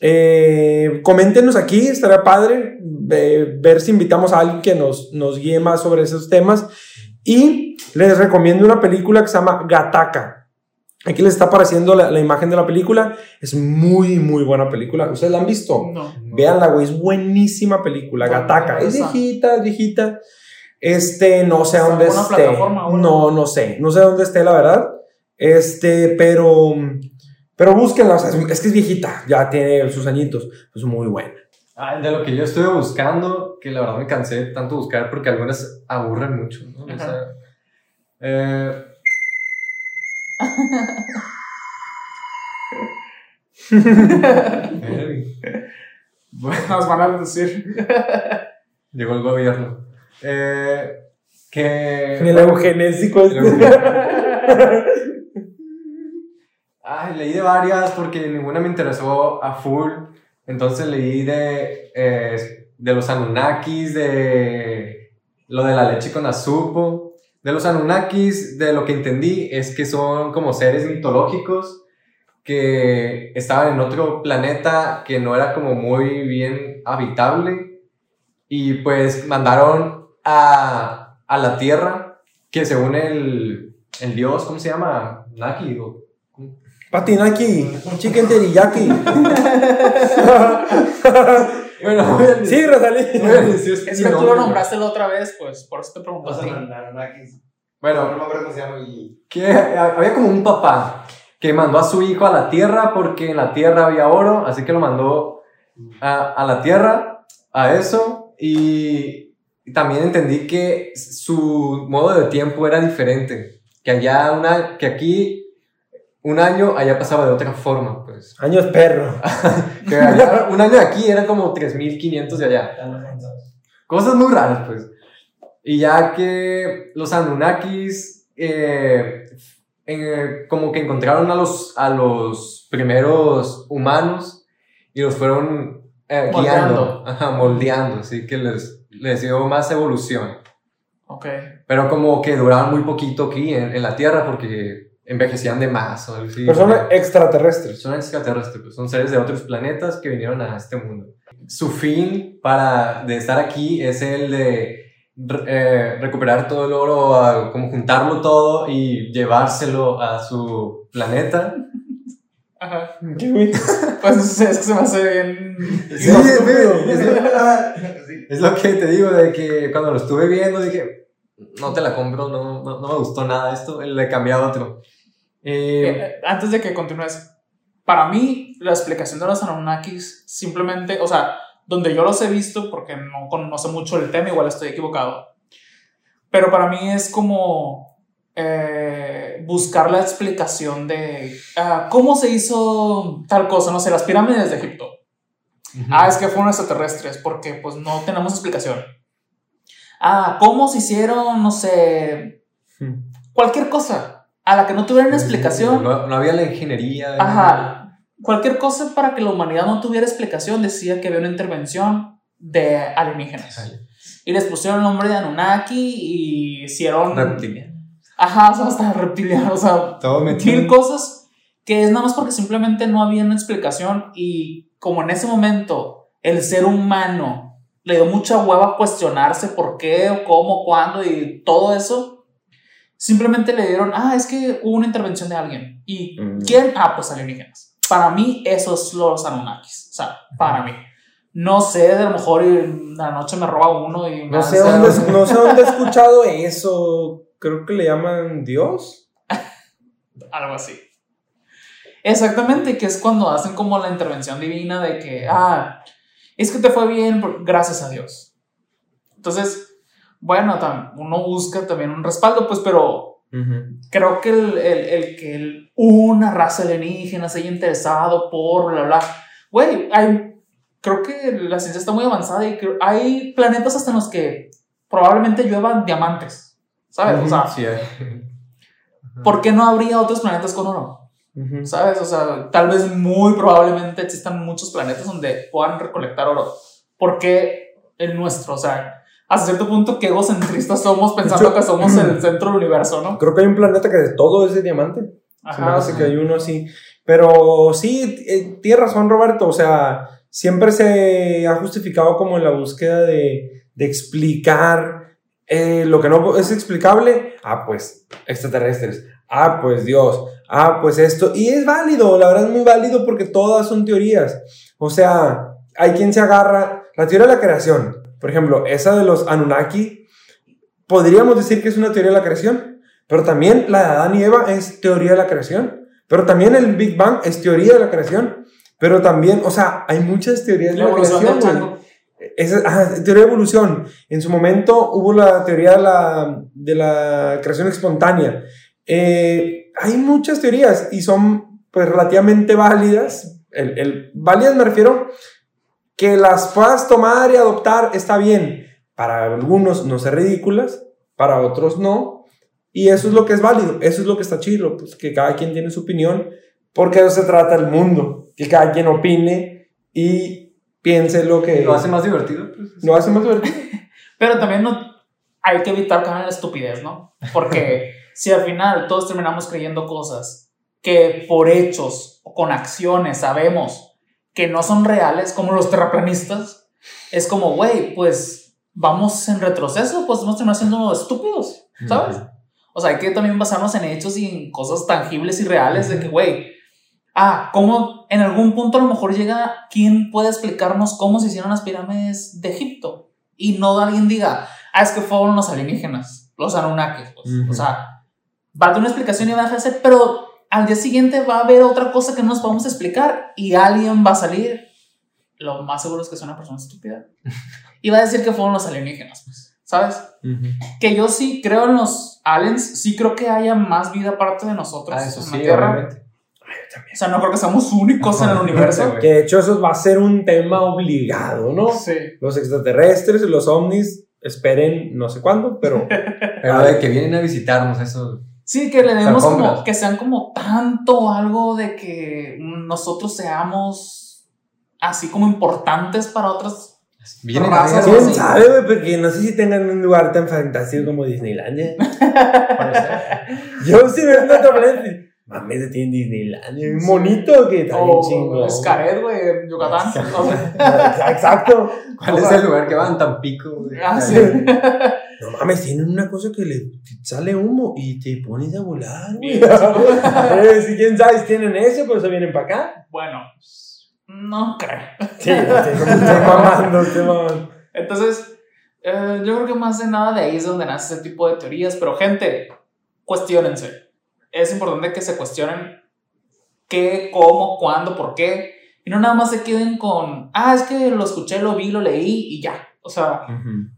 eh, coméntenos aquí, estaría padre eh, ver si invitamos a alguien que nos, nos guíe más sobre esos temas. Y les recomiendo una película que se llama Gataca. Aquí les está apareciendo la, la imagen de la película. Es muy, muy buena película. ¿Ustedes la han visto? No. Veanla, güey, es buenísima película. ¿Dónde Gataca. Es está? viejita, es viejita. Este, no sé ¿Está en dónde esté. No, no sé. No sé dónde esté, la verdad. Este, pero. Pero búsquenla. o sea, es, es que es viejita. Ya tiene sus añitos. Es muy buena. Ah, de lo que yo estuve buscando, que la verdad me cansé de tanto buscar porque algunas aburren mucho, ¿no? O sea, eh, Nos van a decir. llegó el gobierno. Eh, que... El eugenésico El. Ay, leí de varias porque ninguna me interesó a full. Entonces leí de, eh, de los Anunnakis, de lo de la leche con azúcar. De los Anunnakis, de lo que entendí es que son como seres mitológicos que estaban en otro planeta que no era como muy bien habitable y pues mandaron a, a la Tierra que según el, el dios, ¿cómo se llama? Naki o Patinaki, chicken teriyaki. Bueno, Sí, Rosalí. Es que tú lo nombraste la otra vez, pues por eso te pregunto Los a ti. Anunnakis. No Bueno, me acuerdo cómo se llama y... que había como un papá que mandó a su hijo a la tierra porque en la tierra había oro, así que lo mandó a, a la tierra, a eso, y también entendí que su modo de tiempo era diferente, que allá una, que aquí un año allá pasaba de otra forma, pues. Años perro. Que allá, un año de aquí era como 3.500 de allá. Cosas muy raras, pues. Y ya que los Anunnakis eh, eh, como que encontraron a los, a los primeros humanos y los fueron eh, Moldeando. guiando, ajá, moldeando, así que les, les dio más evolución. Ok. Pero como que duraban muy poquito aquí en, en la Tierra porque envejecían de más o algo así. Personas extraterrestres. Son extraterrestres, pues, son seres de otros planetas que vinieron a este mundo. Su fin para de estar aquí es el de re- eh, recuperar todo el oro, a- como juntarlo todo y llevárselo a su planeta. Ajá. ¿Qué, güey? Pues es que se me hace bien. Sí, es, es lo que te digo, de que cuando lo estuve viendo dije, no te la compro, no, no, no me gustó nada esto, le he cambiado otro. Eh, Eh, antes de que continúes, para mí la explicación de los Anunnakis simplemente, o sea, donde yo los he visto, porque no conozco mucho el tema, igual estoy equivocado, pero para mí es como eh, buscar la explicación de ah, cómo se hizo tal cosa, no sé, las pirámides de Egipto. Ah, es que fueron extraterrestres, porque pues no tenemos explicación. Ah, ¿cómo se hicieron, no sé, cualquier cosa a la que no tuvieran explicación? No, no había la ingeniería. Ajá. Cualquier cosa para que la humanidad no tuviera explicación decía que había una intervención de alienígenas. Y les pusieron el nombre de Anunnaki y hicieron... Reptiliano. Ajá, o sea, hasta reptiliano, o sea, Todo mil cosas que es nada más porque simplemente no había una explicación y como en ese momento el ser humano le dio mucha hueva a cuestionarse por qué o cómo, cuándo y todo eso, simplemente le dieron, ah, es que hubo una intervención de alguien. ¿Y Mm. quién? Ah, pues alienígenas. Para mí, esos son los Anunnakis. O sea, para mí. No sé, a lo mejor en la noche me roba uno y me No sé, hace- dónde, no sé dónde he escuchado eso. Creo que le llaman Dios. Algo así. Exactamente, que es cuando hacen como la intervención divina de que, ah, es que te fue bien gracias a Dios. Entonces, bueno, uno busca también un respaldo, pues, pero creo que el, el, el que el- una raza alienígena se haya interesado por bla, bla, güey, hay, creo que la ciencia está muy avanzada y creo- hay planetas hasta en los que probablemente lluevan diamantes, ¿sabes? O sea, Sí, eh. ¿por qué no habría otros planetas con oro? ¿Sabes? O sea, tal vez muy probablemente existan muchos planetas donde puedan recolectar oro. ¿Por qué el nuestro? O sea, hasta cierto punto, qué egocentristas somos pensando que somos el centro del universo, ¿no? Creo que hay un planeta que de todo es de diamante. Se me hace que hay uno así. Pero sí, eh, tienes razón, Roberto. O sea, siempre se ha justificado como en la búsqueda de, de explicar eh, lo que no es explicable. Ah, pues extraterrestres. Ah, pues Dios. Ah, pues esto. Y es válido, la verdad es muy válido porque todas son teorías. O sea, hay quien se agarra. La teoría de la creación, por ejemplo, esa de los Anunnaki, podríamos decir que es una teoría de la creación. Pero también la de Adán y Eva es teoría de la creación. Pero también el Big Bang es teoría de la creación. Pero también, o sea, hay muchas teorías de La creación. Esa, ajá, teoría de evolución. En su momento hubo la teoría de la, de la creación espontánea. Eh, hay muchas teorías y son pues relativamente válidas. El, el- válidas me refiero que las puedas tomar y adoptar está bien. Para algunos no ser ridículas, para otros no. Y eso es lo que es válido, eso es lo que está chido, pues que cada quien tiene su opinión, porque eso se trata el mundo, que cada quien opine y piense lo que Lo hace más divertido. Pues, lo hace más divertido. Pero también no, hay que evitar caer en la estupidez, ¿no? Porque si al final todos terminamos creyendo cosas que por hechos o con acciones sabemos que no son reales, como los terraplanistas, es como, güey, pues vamos en retroceso, pues vamos a terminar siendo estúpidos, ¿sabes? Ujú. O sea, hay que también basarnos en hechos y en cosas tangibles y reales de que, güey, ah, ¿cómo en algún punto a lo mejor llega quien puede explicarnos cómo se hicieron las pirámides de Egipto? Y no alguien diga, ah, es que fueron los alienígenas, los Anunnakis, pues. Ujú. O sea, va a tener una explicación y va a hacer, pero al día siguiente va a haber otra cosa que no nos podemos explicar y alguien va a salir. Lo más seguro es que sea una persona estúpida. Y va a decir que fueron los alienígenas, pues, ¿sabes? que yo sí creo en los aliens, sí creo que haya más vida aparte de nosotros Ah, eso en sí, la Tierra. obviamente. O sea, no creo que seamos únicos en el Ajá, universo. Que de hecho eso va a ser un tema obligado, ¿no? Sí. Los extraterrestres y los ovnis esperen no sé cuándo, pero Pero de que vienen a visitarnos, eso. Sí, que le demos como, que sean como tanto algo de que nosotros seamos así como importantes para otras. Vienen Razas, quién sabe, güey, porque no sé si tengan un lugar tan fantástico como Disneylandia. Yo sí me otro Mames, tiene Disneylandia, un monito que está bien O chingón. Scaret, güey, en Yucatán. Exacto. ¿Cuál O es el lugar que van? Tampico. güey. ah, sí. No mames, tienen una cosa que le sale humo y te pones a volar, güey. Eh, si quién sabe si tienen eso, pues se vienen para acá. Bueno, no creo. Sí, estoy estoy mamando, estoy mamando. Entonces, eh, yo creo que más de nada de ahí es donde nace ese tipo de teorías. Pero, gente, cuestionense. Es importante que se cuestionen qué, cómo, cuándo, por qué. Y no nada más se queden con, ah, es que lo escuché, lo vi, lo leí y ya. O sea,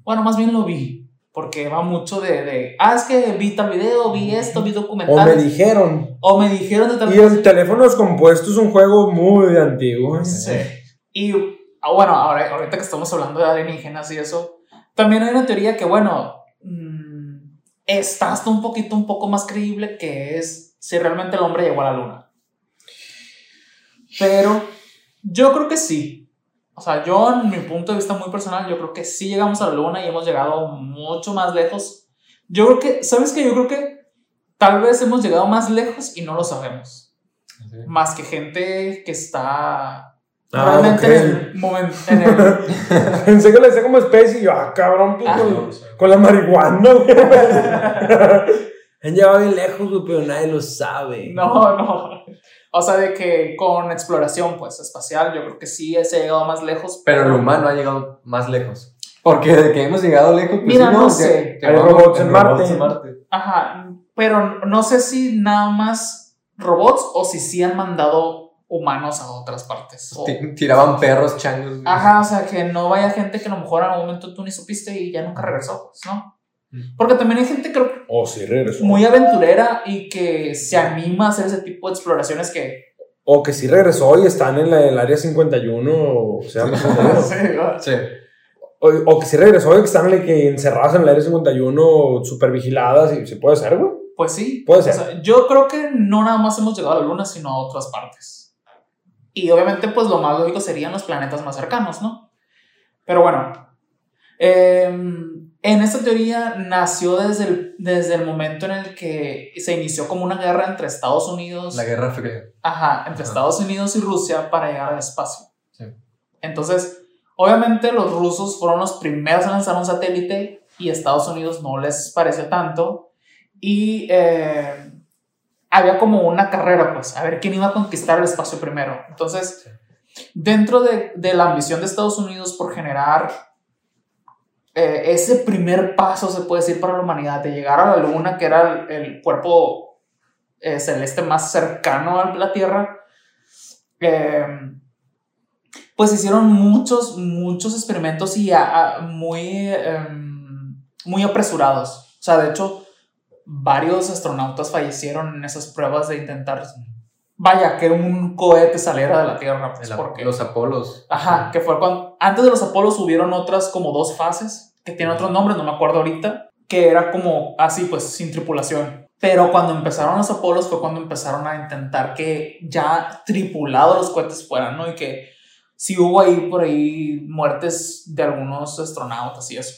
bueno, más bien lo vi. Porque va mucho de, de ah, es que vi tal video, vi esto, vi O me dijeron. O me dijeron de tal Y el teléfono descompuesto es un juego muy antiguo. Sí. Y ah, bueno, ahora, ahorita que estamos hablando de alienígenas y eso, también hay una teoría que, bueno, está hasta un poquito, un poco más creíble que es si realmente el hombre llegó a la luna. Pero yo creo que sí. O sea, yo en mi punto de vista muy personal, yo creo que sí llegamos a la luna y hemos llegado mucho más lejos. Yo creo que, ¿sabes qué? Yo creo que tal vez hemos llegado más lejos y no lo sabemos. Más que gente que está Ah, realmente ok. en el momento. En el, Pensé que le decía como especie y yo, ah, cabrón, pues Ah. con, con la marihuana. Han llegado bien lejos, pero nadie lo sabe. no, no. O sea, de que con exploración, pues, espacial, yo creo que sí se ha llegado más lejos. Pero el humano ha llegado más lejos. Porque de que hemos llegado lejos, pues Mira, sí, no ya- sé. Hay robots en Marte. Marte. Ajá, pero no sé si nada más robots o si sí han mandado humanos a otras partes. O- Ti- Tiraban perros, changos. Ajá, o sea, que no vaya gente que a lo mejor en algún momento tú ni supiste y ya nunca regresó, pues, ¿no? Mm. Porque también hay gente creo Oh, sí, regresó. muy aventurera y que se anima a hacer ese tipo de exploraciones que... O que sí regresó y están en la- el área 51, o sea, no sé cómo. Sí. o, o que sí regresó y que están like, que encerrados en el área 51, super vigiladas, y se puede hacer, güey. Pues sí. Puede O ser. sea, yo creo que no nada más hemos llegado a la Luna, sino a otras partes. Y obviamente, pues lo más lógico serían los planetas más cercanos, ¿no? Pero bueno, em, en esta teoría nació desde el, desde el momento en el que se inició como una guerra entre Estados Unidos, La Guerra Fría. ajá, entre Ajá. Estados Unidos y Rusia para llegar al espacio. Sí. Entonces, obviamente los rusos fueron los primeros en lanzar un satélite y Estados Unidos no les pareció tanto. Y eh, había como una carrera, pues, a ver quién iba a conquistar el espacio primero. Entonces, dentro de, de la ambición de Estados Unidos por generar eh, ese primer paso, se puede decir, para la humanidad, de llegar a la Luna, que era el, el cuerpo eh, celeste más cercano a la Tierra, eh, pues hicieron muchos, muchos experimentos y a- a- muy, em, muy apresurados. O sea, de hecho, varios astronautas fallecieron en esas pruebas de intentar, vaya, que un cohete saliera de la Tierra. pues, El- porque, Los Apolos. Ajá, que fue cuando, antes de los Apolos hubieron otras como dos fases, que tienen otros nombres, no me acuerdo ahorita, que era como así, pues, sin tripulación. Pero cuando empezaron los Apolos fue cuando empezaron a intentar que ya tripulados los cohetes fueran, ¿no? Y que sí hubo ahí por ahí muertes de algunos astronautas y eso.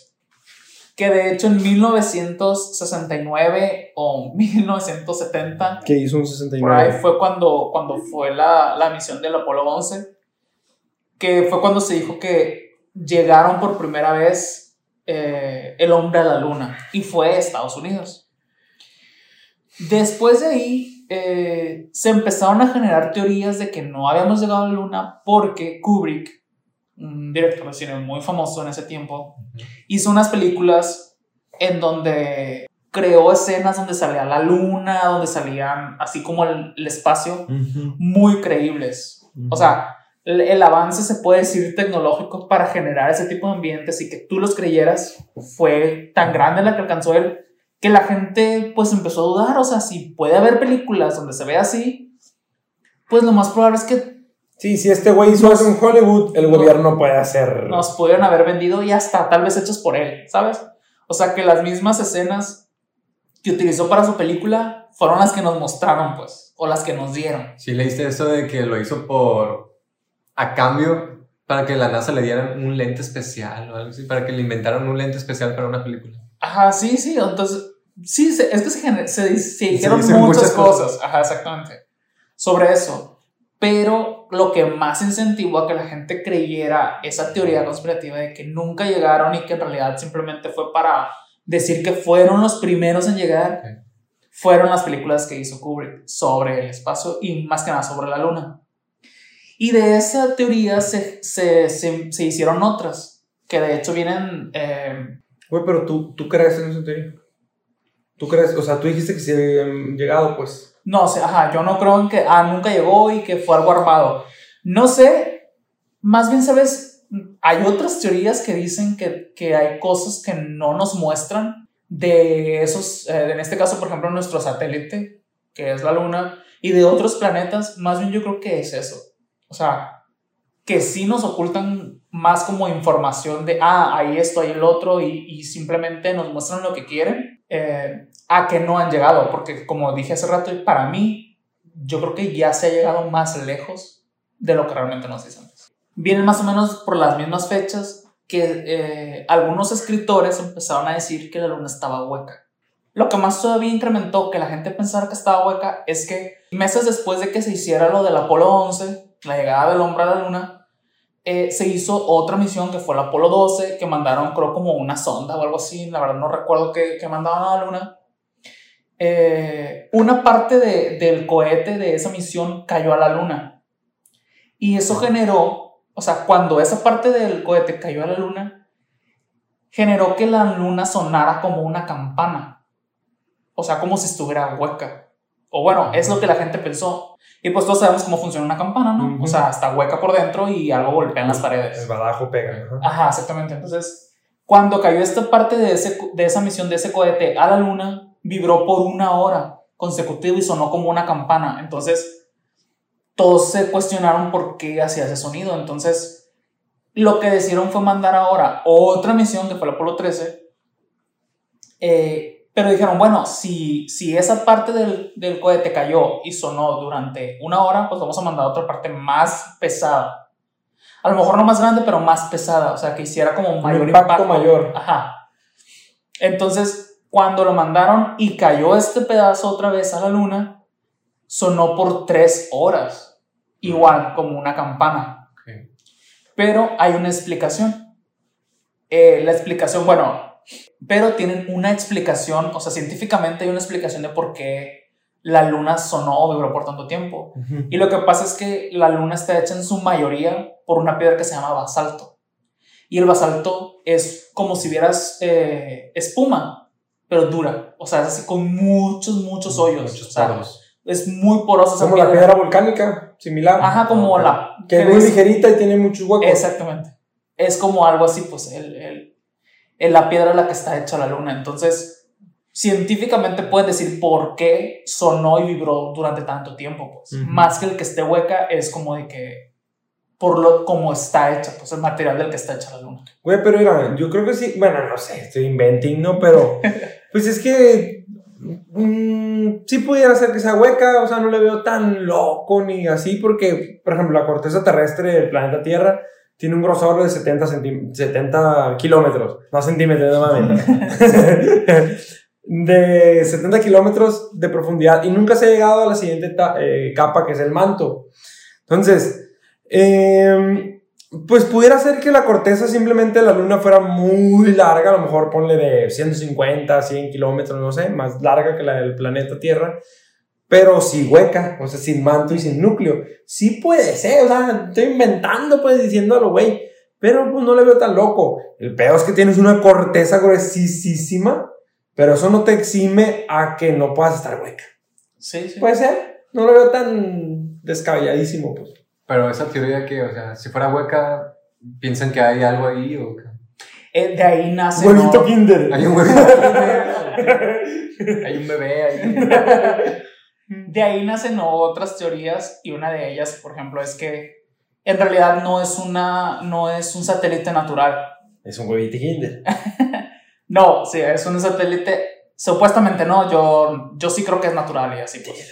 Que de hecho en 1969 o 1970 Que hizo un por ahí 69. fue cuando, cuando fue la, la misión del Apolo 11, que fue cuando se dijo que llegaron por primera vez eh, el hombre a la luna y fue Estados Unidos. Después de ahí eh, se empezaron a generar teorías de que no habíamos llegado a la luna porque Kubrick, un director de cine muy famoso en ese tiempo, hizo unas películas en donde creó escenas donde salía la luna, donde salían así como el, el espacio, muy creíbles. O sea, el, el avance se puede decir tecnológico para generar ese tipo de ambientes y que tú los creyeras fue tan grande la que alcanzó él que la gente pues empezó a dudar, o sea, si puede haber películas donde se ve así, pues lo más probable es que Sí, si este güey hizo eso en Hollywood, el No. gobierno puede hacer. nos pudieron haber vendido y hasta tal vez hechos por él, ¿sabes? O sea, que las mismas escenas que utilizó para su película fueron las que nos mostraron, pues, o las que nos dieron. Sí, leíste eso de que lo hizo por. a cambio para que la NASA le dieran un lente especial o algo así, para que le inventaran un lente especial para una película. Ajá, sí, sí, entonces, sí, se- es que se, gener- se, se dijeron muchas, muchas cosas, cosas. ajá, exactamente, sobre eso. Pero lo que más incentivó a que la gente creyera esa teoría conspirativa de que nunca llegaron y que en realidad simplemente fue para decir que fueron los primeros en llegar, fueron las películas que hizo Kubrick sobre el espacio y más que nada sobre la luna. Y de esa teoría se, se, se, se hicieron otras, que de hecho vienen... eh, Güey, pero tú, tú crees en esa teoría. ¿Tú crees? O sea, tú dijiste que si habían llegado, pues. No sé, ajá, yo no creo en que, ah, nunca llegó y que fue algo armado. No sé, más bien, ¿sabes? Hay otras teorías que dicen que, que hay cosas que no nos muestran de esos, eh, en este caso, por ejemplo, nuestro satélite, que es la Luna, y de otros planetas, más bien yo creo que es eso. O sea, que sí nos ocultan más como información de, ah, hay esto, hay el otro, y, y simplemente nos muestran lo que quieren, eh, a que no han llegado, porque como dije hace rato, para mí, yo creo que ya se ha llegado más lejos de lo que realmente nos dicen. Vienen más o menos por las mismas fechas que eh, algunos escritores empezaron a decir que la luna estaba hueca. Lo que más todavía incrementó que la gente pensara que estaba hueca es que meses después de que se hiciera lo del Apolo 11, la llegada del hombre a la luna, eh, se hizo otra misión que fue el Apolo 12, que mandaron creo como una sonda o algo así, la verdad no recuerdo qué, qué mandaban a la luna. Eh, una parte de- del cohete de esa misión cayó a la luna. Y eso generó, o sea, cuando esa parte del cohete cayó a la luna, generó que la luna sonara como una campana. O sea, como si estuviera hueca. O bueno, es lo que la gente pensó. Y pues todos sabemos cómo funciona una campana, ¿no? Ujú. O sea, está hueca por dentro y algo golpea en las paredes. El badajo pega. Ajá, exactamente. Entonces, cuando cayó esta parte de, ese, de esa misión de ese cohete a la luna, vibró por una hora consecutiva y sonó como una campana. Entonces, todos se cuestionaron por qué hacía ese sonido. Entonces, lo que decidieron fue mandar ahora otra misión, que fue el Apolo 13. eh, pero dijeron, bueno, si, si esa parte del, del cohete cayó y sonó durante una hora, pues vamos a mandar otra parte más pesada. A lo mejor no más grande, pero más pesada, o sea, que hiciera como un mayor impacto mayor. Ajá. Entonces, cuando lo mandaron y cayó este pedazo otra vez a la luna, sonó por tres horas, igual como una campana. Pero hay una explicación. Eh, la explicación, bueno, pero tienen una explicación, o sea, científicamente hay una explicación de por qué la luna sonó o vibró por tanto tiempo. Y lo que pasa es que la luna está hecha en su mayoría por una piedra que se llama basalto. Y el basalto es como si vieras eh, espuma, pero dura. O sea, es así con muchos, muchos hoyos. Muchos O sea, poros. es muy porosa esa Como la piedra volcánica, similar. Ajá, como la... Que es muy ligerita y tiene muchos huecos. Exactamente. Es como algo así, pues, el, el- el- la piedra en la que está hecha la luna. Entonces, científicamente puedes decir por qué sonó y vibró durante tanto tiempo, pues. Ujú. Más que el que esté hueca, es como de que, por lo como está hecha, pues, el material del que está hecha la luna. Güey, pero mira, yo creo que sí, bueno, no sé, estoy inventing, ¿no? Pero, pues es que mm, sí pudiera ser que sea hueca, o sea, no le veo tan loco ni así, porque, por ejemplo, la corteza terrestre del planeta Tierra tiene un grosor de 70, centí- 70 kilómetros, no centímetros, mames. de 70 kilómetros de profundidad y nunca se ha llegado a la siguiente eh, capa que es el manto. Entonces, em, pues pudiera ser que la corteza simplemente de la luna fuera muy larga, a lo mejor ponle de 150, 100 kilómetros, no sé, más larga que la del planeta Tierra, pero sí hueca, o sea, sin manto y sin núcleo. Sí puede ser, o sea, estoy inventando, pues diciéndolo, güey, pero pues no le veo tan loco. El peor es que tienes una corteza gruesísima, pero eso no te exime a que no puedas estar hueca. Sí, sí. Puede ser, no lo veo tan descabelladísimo, pues. Pero esa teoría que, o sea, si fuera hueca, piensan que hay algo ahí o que Eh, de ahí nace. Huevito ¿no? Kinder. hay un hueco. hay un bebé ahí. De ahí nacen otras teorías y una de ellas, por ejemplo, es que en realidad no es, una, no es un satélite natural. Es un huevito Kinder. No, sí, es un satélite. Supuestamente no, yo, yo sí creo que es natural y así pues.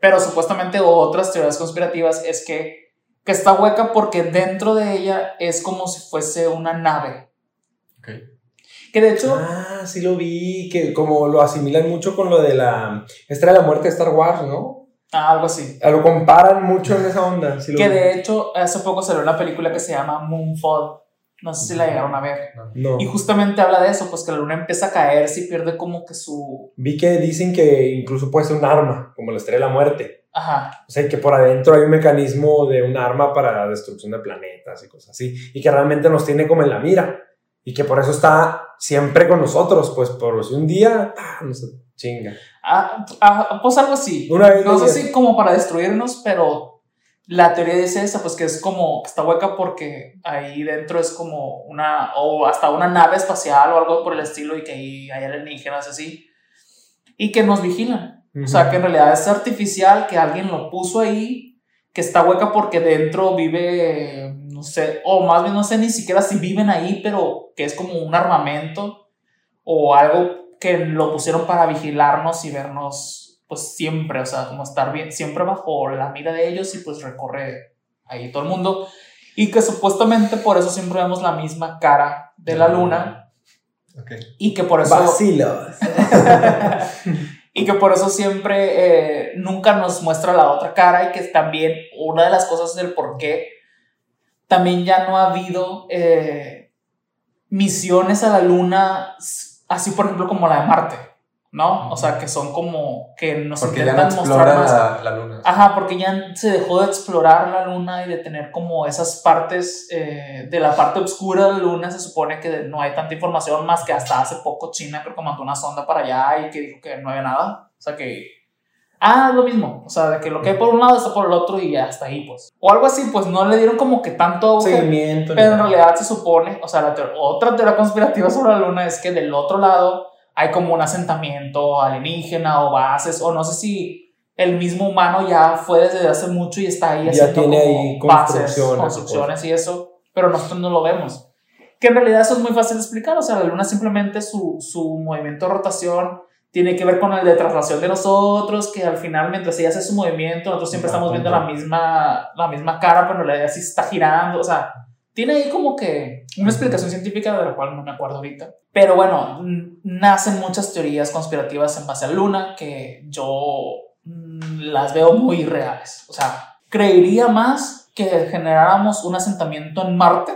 Pero supuestamente otras teorías conspirativas es que, que está hueca porque dentro de ella es como si fuese una nave. Ok. Que de hecho, Ah, sí lo vi, que como lo asimilan mucho con lo de la Estrella de la Muerte de Star Wars, ¿no? ah, algo así. Ah, Lo comparan mucho en esa onda. sí lo Que vi. de hecho, hace poco salió una película que se llama Moonfall. No sé si la llegaron a ver. No. Y justamente habla de eso, pues que la luna empieza a caer si pierde como que su... Vi que dicen que incluso puede ser un arma, como la Estrella de la Muerte. Ajá, O sea, que por adentro hay un mecanismo de un arma para destrucción de planetas y cosas así. Y que realmente nos tiene como en la mira. Y que por eso está siempre con nosotros. Pues por si un día, ah, nos chinga. Ah, ah, pues algo así. Una vez No sé si como para destruirnos, pero la teoría dice esa, pues que es como, que está hueca porque ahí dentro es como una, o hasta una nave espacial o algo por el estilo y que ahí hay alienígenas así. Y que nos vigilan. O sea, que en realidad es artificial, que alguien lo puso ahí, que está hueca porque dentro vive, no sé, o más bien no sé ni siquiera si viven ahí, pero que es como un armamento o algo que lo pusieron para vigilarnos y vernos, pues siempre, o sea, como estar bien, siempre bajo la mira de ellos y pues recorre ahí todo el mundo. Y que supuestamente por eso siempre vemos la misma cara de la luna Ok. y que por eso... Vacilos. y que por eso siempre eh, nunca nos muestra la otra cara y que también una de las cosas del por qué también ya no ha habido eh, misiones a la luna así por ejemplo como la de Marte, ¿no? O sea, que son como que nos Porque ya no intentan mostrar más. la, la luna. Ajá, porque ya se dejó de explorar la luna y de tener como esas partes eh, de la parte oscura de la luna. Se supone que no hay tanta información más que hasta hace poco China creo que mandó una sonda para allá y que dijo que no había nada. O sea que... Ah, es lo mismo. O sea, de que lo que hay por un lado está por el otro y hasta ahí, pues. O algo así, pues no le dieron como que tanto. Seguimiento. Pero en realidad se supone, o sea, la teor- otra teoría conspirativa sobre la luna es que del otro lado hay como un asentamiento alienígena o bases, o no sé si el mismo humano ya fue desde hace mucho y está ahí Ya haciendo tiene como ahí bases, construcciones y eso, pero nosotros no lo vemos. Que en realidad eso es muy fácil de explicar, o sea, la luna simplemente su, su movimiento de rotación tiene que ver con el de traslación de nosotros, que al final mientras ella hace su movimiento, nosotros siempre estamos viendo la misma, la misma cara, pero en realidad sí está girando, o sea, tiene ahí como que una explicación científica de la cual no me acuerdo ahorita. Pero bueno, nacen muchas teorías conspirativas en base a luna que yo mm, las veo muy reales. O sea, creería más que generáramos un asentamiento en Marte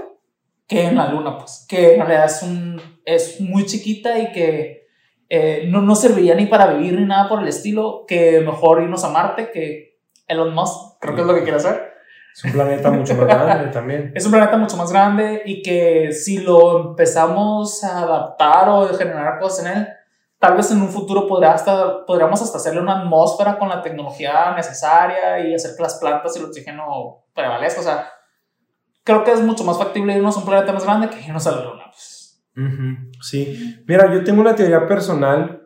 que en la luna, pues. Que en realidad es, un, es muy chiquita y que eh, no, no serviría ni para vivir ni nada por el estilo. Que mejor irnos a Marte que Elon Musk, creo que es lo que quiere hacer. Es un planeta mucho más grande también. Es un planeta mucho más grande y que si lo empezamos a adaptar o generar cosas en él, tal vez en un futuro podría hasta, podríamos hasta hacerle una atmósfera con la tecnología necesaria y hacer que las plantas y el oxígeno prevalezca. O sea, creo que es mucho más factible irnos a un planeta más grande que irnos a la luna. Pues. Ujú, Sí, mira, yo tengo una teoría personal.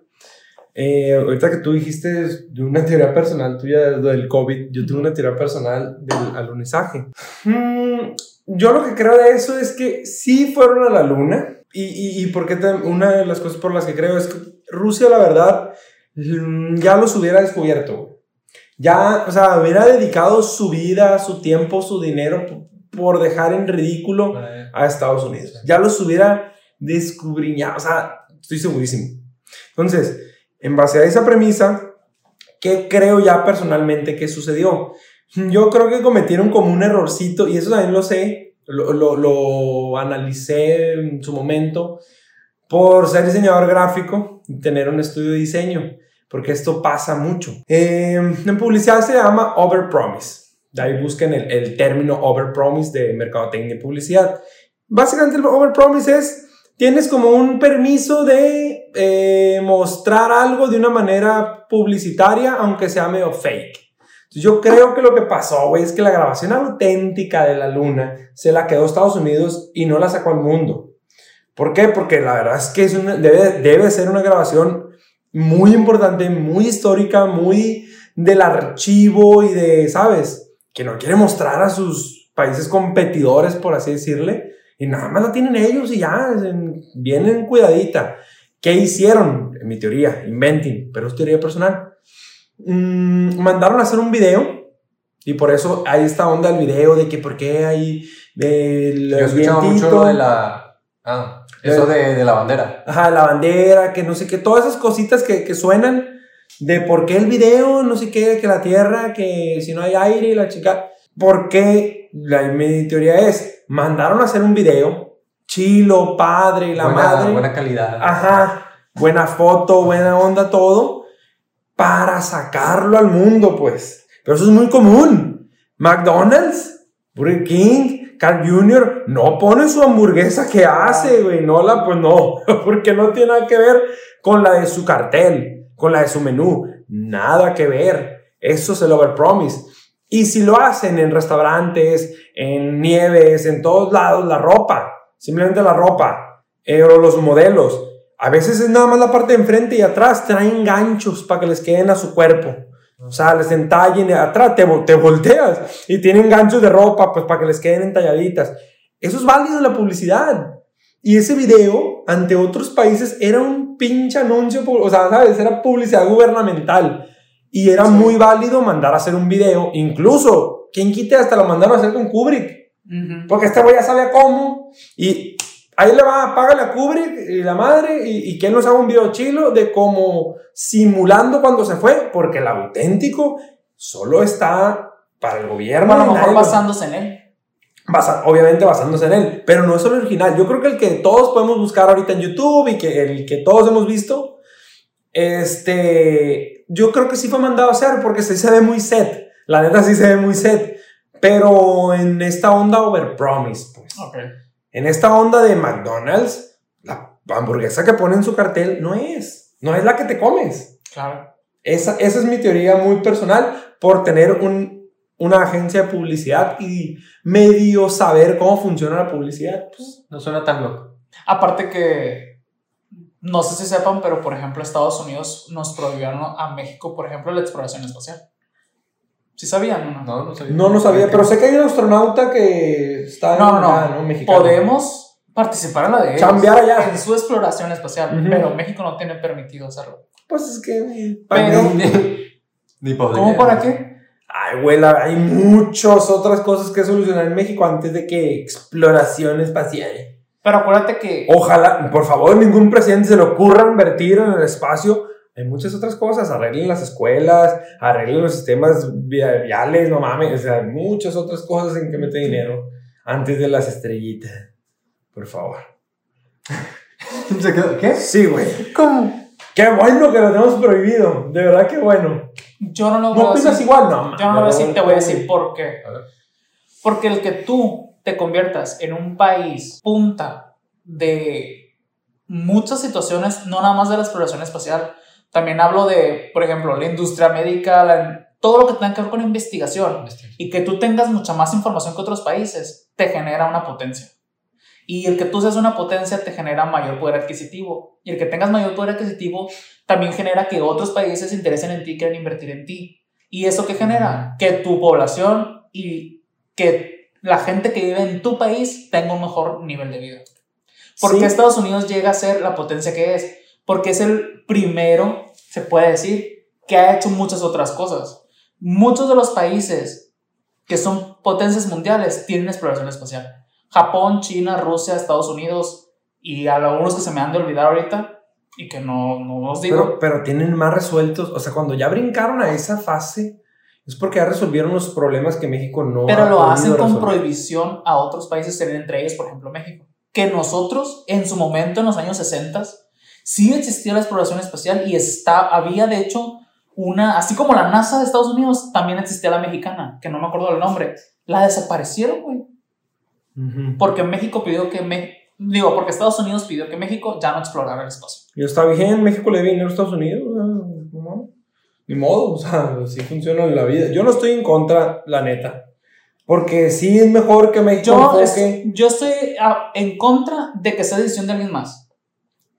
Eh, ahorita que tú dijiste de una teoría personal tuya de- del COVID, yo tengo una teoría personal del alunizaje. Mm, yo lo que creo de eso es que sí fueron a la luna. Y, y, y porque tam- una de las cosas por las que creo es que Rusia, la verdad, mm, ya los hubiera descubierto. Ya, o sea, hubiera dedicado su vida, su tiempo, su dinero por dejar en ridículo a Estados Unidos. Ya los hubiera descubriñado, o sea, estoy segurísimo. Entonces, en base a esa premisa, ¿qué creo ya personalmente que sucedió? Yo creo que cometieron como un errorcito, y eso también lo sé, lo, lo, analicé en su momento, por ser diseñador gráfico y tener un estudio de diseño, porque esto pasa mucho. Eh, en publicidad se llama overpromise. De ahí busquen el, el término overpromise de mercadotecnia y publicidad. Básicamente el overpromise es, tienes como un permiso de eh, mostrar algo de una manera publicitaria, aunque sea medio fake. Yo creo que lo que pasó, güey, es que la grabación auténtica de la luna se la quedó Estados Unidos y no la sacó al mundo. ¿Por qué? Porque la verdad es que debe, debe ser una grabación muy importante, muy histórica, muy del archivo y de, ¿sabes? Que no quiere mostrar a sus países competidores, por así decirle, y nada más la tienen ellos y ya, en- vienen cuidadita. ¿Qué hicieron? En mi teoría, inventing, pero es teoría personal. Mm, mandaron a hacer un video y por eso hay esta onda del video de que por qué hay del Yo he escuchado mucho lo de la. Ah, eso de, de la bandera. Ajá, la bandera, que no sé qué, todas esas cositas que, que suenan de por qué el video, no sé qué, que la tierra, que si no hay aire y la chica. ¿Por qué? La, mi teoría es, mandaron a hacer un video, chilo, padre, la buena, madre. buena calidad. Ajá, buena foto, buena onda, todo, para sacarlo al mundo, pues. Pero eso es muy común. McDonald's, Burger King, Carl Jr. no pone su hamburguesa que hace, güey. No la, pues no, porque no tiene nada que ver con la de su cartel, con la de su menú. Nada que ver. Eso es el overpromise. Y si lo hacen en restaurantes, en nieves, en todos lados, la ropa, simplemente la ropa, eh, o los modelos, a veces es nada más la parte de enfrente y atrás traen ganchos para que les queden a su cuerpo. O sea, les entallen atrás, te, te volteas y tienen ganchos de ropa pues para que les queden entalladitas. Eso es válido en la publicidad. Y ese video, ante otros países, era un pinche anuncio, o sea, ¿sabes? Era publicidad gubernamental. Y era muy válido mandar a hacer un video. Incluso, quien quite hasta lo mandaron a hacer con Kubrick. Porque este güey ya sabía cómo. Y ahí le va, págale a Kubrick y la madre. Y, y que nos haga un video chilo de cómo simulando cuando se fue. Porque el auténtico solo está para el gobierno. a lo mejor basándose en él. basa- obviamente basándose en él, pero no es el original. Yo creo que el que todos podemos buscar ahorita en YouTube y que el que todos hemos visto, este, yo creo que sí fue mandado a hacer porque sí se ve muy set. La neta sí se ve muy set, pero en esta onda overpromise, pues. Ok. En esta onda de McDonald's, la hamburguesa que pone en su cartel no es, no es la que te comes. Claro. Esa, esa es mi teoría muy personal por tener un, una agencia de publicidad y medio saber cómo funciona la publicidad. Pues, No suena tan loco. Aparte que, no sé si sepan, pero por ejemplo Estados Unidos nos prohibieron a México, por ejemplo, la exploración espacial. ¿Sí sabían o no? No, no sabía. no lo sabía, pero sé que hay un astronauta que está No, no, no. Mexicano. Podemos participar en la de ellos, Chambear allá. en su exploración espacial, pero México no tiene permitido hacerlo. Pues es que... Pero- Ni podría. ¿Cómo para qué? Ay, güey, la- hay muchas otras cosas que solucionar en México antes de que exploración espacial. Pero acuérdate que Ojalá, por favor, ningún presidente se le ocurra invertir en el espacio. Hay muchas otras cosas. Arreglen las escuelas, arreglen los sistemas via- viales, no mames. O sea, hay muchas otras cosas en que mete dinero antes de las estrellitas. Por favor. Se quedó- ¿Qué? Sí, güey. ¿Cómo? Qué bueno que lo tenemos prohibido. De verdad, qué bueno. Yo no lo voy ¿No a decir. igual? No, Yo no lo voy a decir, te voy a decir por qué. A ver. Porque el que tú te conviertas en un país punta de muchas situaciones, no nada más de la exploración espacial, también hablo de, por ejemplo, la industria médica, la- todo lo que tenga que ver con investigación y que tú tengas mucha más información que otros países, te genera una potencia. Y el que tú seas una potencia te genera mayor poder adquisitivo. Y el que tengas mayor poder adquisitivo también genera que otros países se interesen en ti quieran invertir en ti. ¿Y eso qué genera? Que tu población y que la gente que vive en tu país tenga un mejor nivel de vida. ¿Por qué Sí. Estados Unidos llega a ser la potencia que es? Porque es el primero, se puede decir, que ha hecho muchas otras cosas. Muchos de los países que son potencias mundiales tienen exploración espacial. Japón, China, Rusia, Estados Unidos y algunos que se me han de olvidar ahorita y que no, no os digo. Pero, pero tienen más resueltos. O sea, cuando ya brincaron a esa fase, es porque ya resolvieron los problemas que México no Pero ha lo hacen con resolver. prohibición a otros países, entre ellos, por ejemplo, México. Que nosotros, en su momento, en los años 60, sí existía la exploración espacial y está, había, de hecho, una, así como la NASA de Estados Unidos, también existía la mexicana, que no me acuerdo del nombre. La desaparecieron, güey. Ujú. Porque México pidió que, me, digo, porque Estados Unidos pidió que México ya no explorara el espacio. Y está bien, México le debe dinero a Estados Unidos. ah, no, Ni modo, o sea, así funciona la vida. Yo no estoy en contra, la neta. Porque sí es mejor que México Yo, es- yo estoy ah, en contra de que sea decisión de alguien más.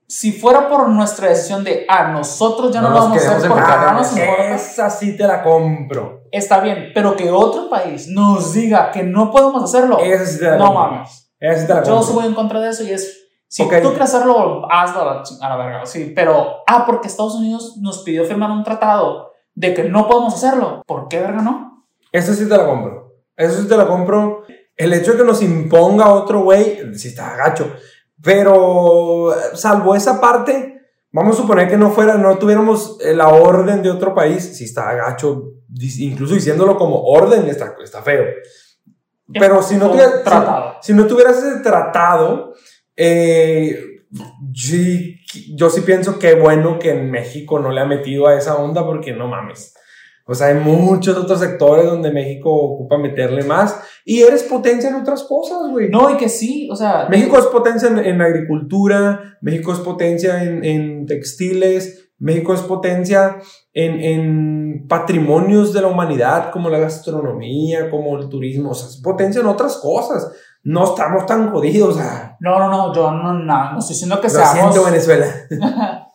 Si fuera por nuestra decisión de, ah, nosotros ya no, No lo vamos a hacer porque no nos importa, Esa sí te la compro. está bien, pero que otro país nos diga que no podemos hacerlo, Esa sí te la no compro. mames. Esa sí te la Yo compro. sí voy en contra de eso y es, si Ok. tú quieres hacerlo, hazlo a la, a la verga, sí, pero, ah, porque Estados Unidos nos pidió firmar un tratado de que no podemos hacerlo, ¿por qué verga no? Esa sí te la compro. Eso sí te la compro. El hecho de que nos imponga otro güey, sí está gacho. Pero, salvo esa parte, vamos a suponer que no fuera, no tuviéramos la orden de otro país, sí está gacho. Incluso diciéndolo como orden está, está feo. Pero si no, Un tuviera- si- si no tuvieras ese tratado, eh, sí- yo sí pienso que bueno que en México no le ha metido a esa onda porque no mames. O sea, hay muchos otros sectores donde México ocupa meterle más y eres potencia en otras cosas, güey. No, y que sí, o sea, México es potencia en, en agricultura, México es potencia en, en textiles, México es potencia en, en patrimonios de la humanidad como la gastronomía, como el turismo, o sea, es potencia en otras cosas. No estamos tan jodidos, No, no, no, yo no, no, no estoy diciendo que lo seamos. siento Venezuela.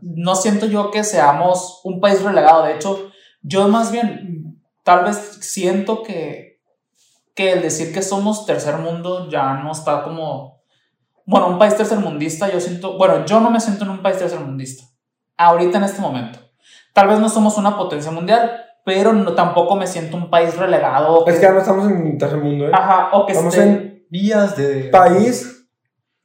no siento yo que seamos un país relegado. De hecho, yo más bien, tal vez siento que, que el decir que somos tercer mundo ya no está como. Bueno, un país tercermundista, yo siento. Bueno, yo no me siento en un país tercermundista. Ahorita en este momento. Tal vez no somos una potencia mundial, pero no, tampoco me siento un país relegado. Es que ya no estamos en tercer mundo, ¿eh? Ajá, o que Estamos esté- en Vías de... país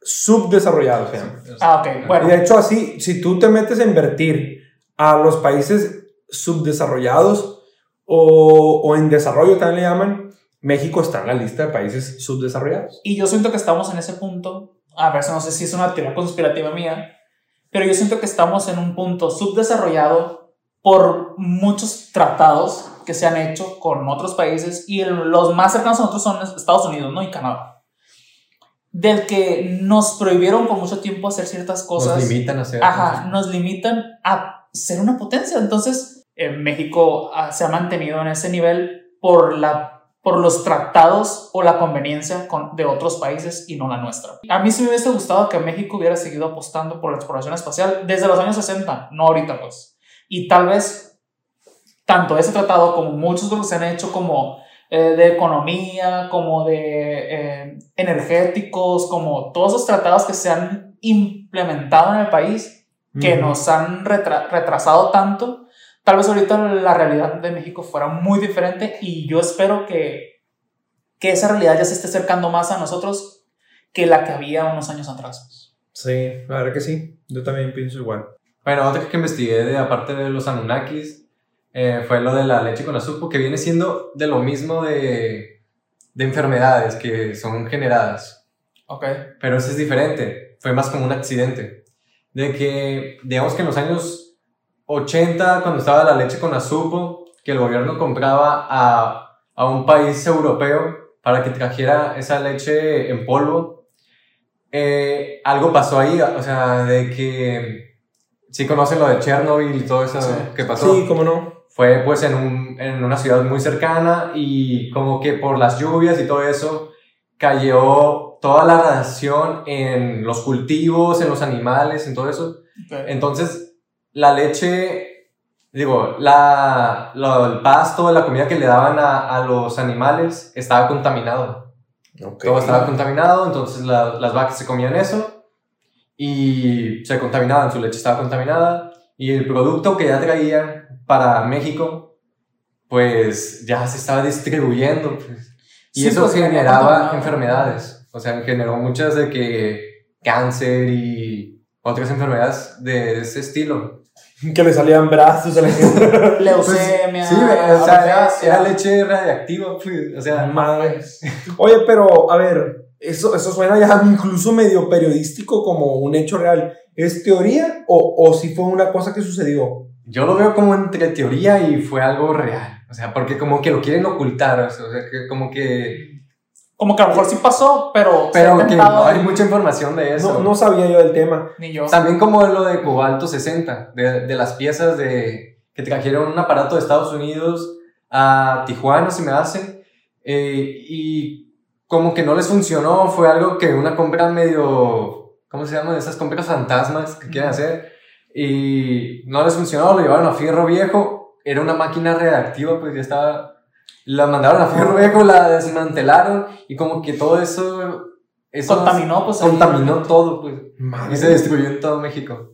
subdesarrollado, se llama. Ah, ok, bueno. Y de hecho, así, si tú te metes a invertir a los países subdesarrollados o, o en desarrollo, también le llaman, México está en la lista de países subdesarrollados. Y yo siento que estamos en ese punto. A ver, no sé si es una teoría conspirativa mía, pero yo siento que estamos en un punto subdesarrollado por muchos tratados que se han hecho con otros países y el- los más cercanos a nosotros son Estados Unidos, ¿no? Y Canadá. Del que nos prohibieron por mucho tiempo hacer ciertas cosas. Nos limitan a hacer... Ajá, nos limitan a ser una potencia. Entonces, eh, México ah, se ha mantenido en ese nivel por, la, por los tratados o la conveniencia con, de otros países y no la nuestra. A mí sí me hubiese gustado que México hubiera seguido apostando por la exploración espacial desde los años 60, no ahorita pues. Y tal vez tanto ese tratado como muchos los que se han hecho como eh, de economía, como de eh, energéticos, como todos esos tratados que se han implementado en el país, que nos han retra- retrasado tanto, tal vez ahorita la realidad de México fuera muy diferente y yo espero que, que esa realidad ya se esté acercando más a nosotros que la que había unos años atrás. Sí, la verdad que sí. Yo también pienso igual. Bueno, otra que investigué, de, aparte de los Anunnakis, eh, fue lo de la leche con azúcar, que viene siendo de lo mismo de, de enfermedades que son generadas. Ok. Pero eso es diferente, fue más como un accidente. De que, digamos que en los años 80, cuando estaba la leche con azúcar, que el gobierno compraba a, a un país europeo para que trajera esa leche en polvo, eh, algo pasó ahí, o sea, de que sí conocen lo de Chernobyl y todo eso Sí. que pasó. Sí, cómo no. Fue pues en, un, en una ciudad muy cercana y como que por las lluvias y todo eso cayó toda la radiación en los cultivos, en los animales, en todo eso. Ok. Entonces, la leche, digo, la, lo- el pasto, la comida que le daban a, a los animales estaba contaminado. Ok. Todo estaba contaminado, entonces la- las vacas se comían eso y se contaminaban, su leche estaba contaminada y el producto que ya traían para México, pues ya se estaba distribuyendo. pues. Y Sí, eso pues, generaba enfermedades, o sea, generó muchas de que cáncer y otras enfermedades de ese estilo. Que le salían brazos a la gente. Leucemia. Sí, o sea, era, era leche radiactiva, pues, o sea, Madre. Oye, pero a ver, eso, eso suena ya incluso medio periodístico como un hecho real. ¿Es teoría o, o si fue una cosa que sucedió? Yo lo veo como entre teoría y fue algo real. O sea, porque como que lo quieren ocultar. O sea, que como que. Como que a lo mejor sí pasó, pero. se ha Pero que no hay mucha información de eso. No, no sabía yo del tema. Ni yo. También como lo de Cobalto 60, de, de las piezas de que trajeron un aparato de Estados Unidos a Tijuana, se me hace. eh, y como que no les funcionó. Fue algo que una compra medio. ¿Cómo se llama? Esas compras fantasmas que quieren hacer. Y no les funcionó, lo llevaron a Fierro Viejo. Era una máquina reactiva, pues ya estaba. La mandaron a Fierro Viejo, la desmantelaron y como que todo eso. eso Contaminó, pues. ahí. Contaminó todo, pues. Madre. Y se destruyó en todo México.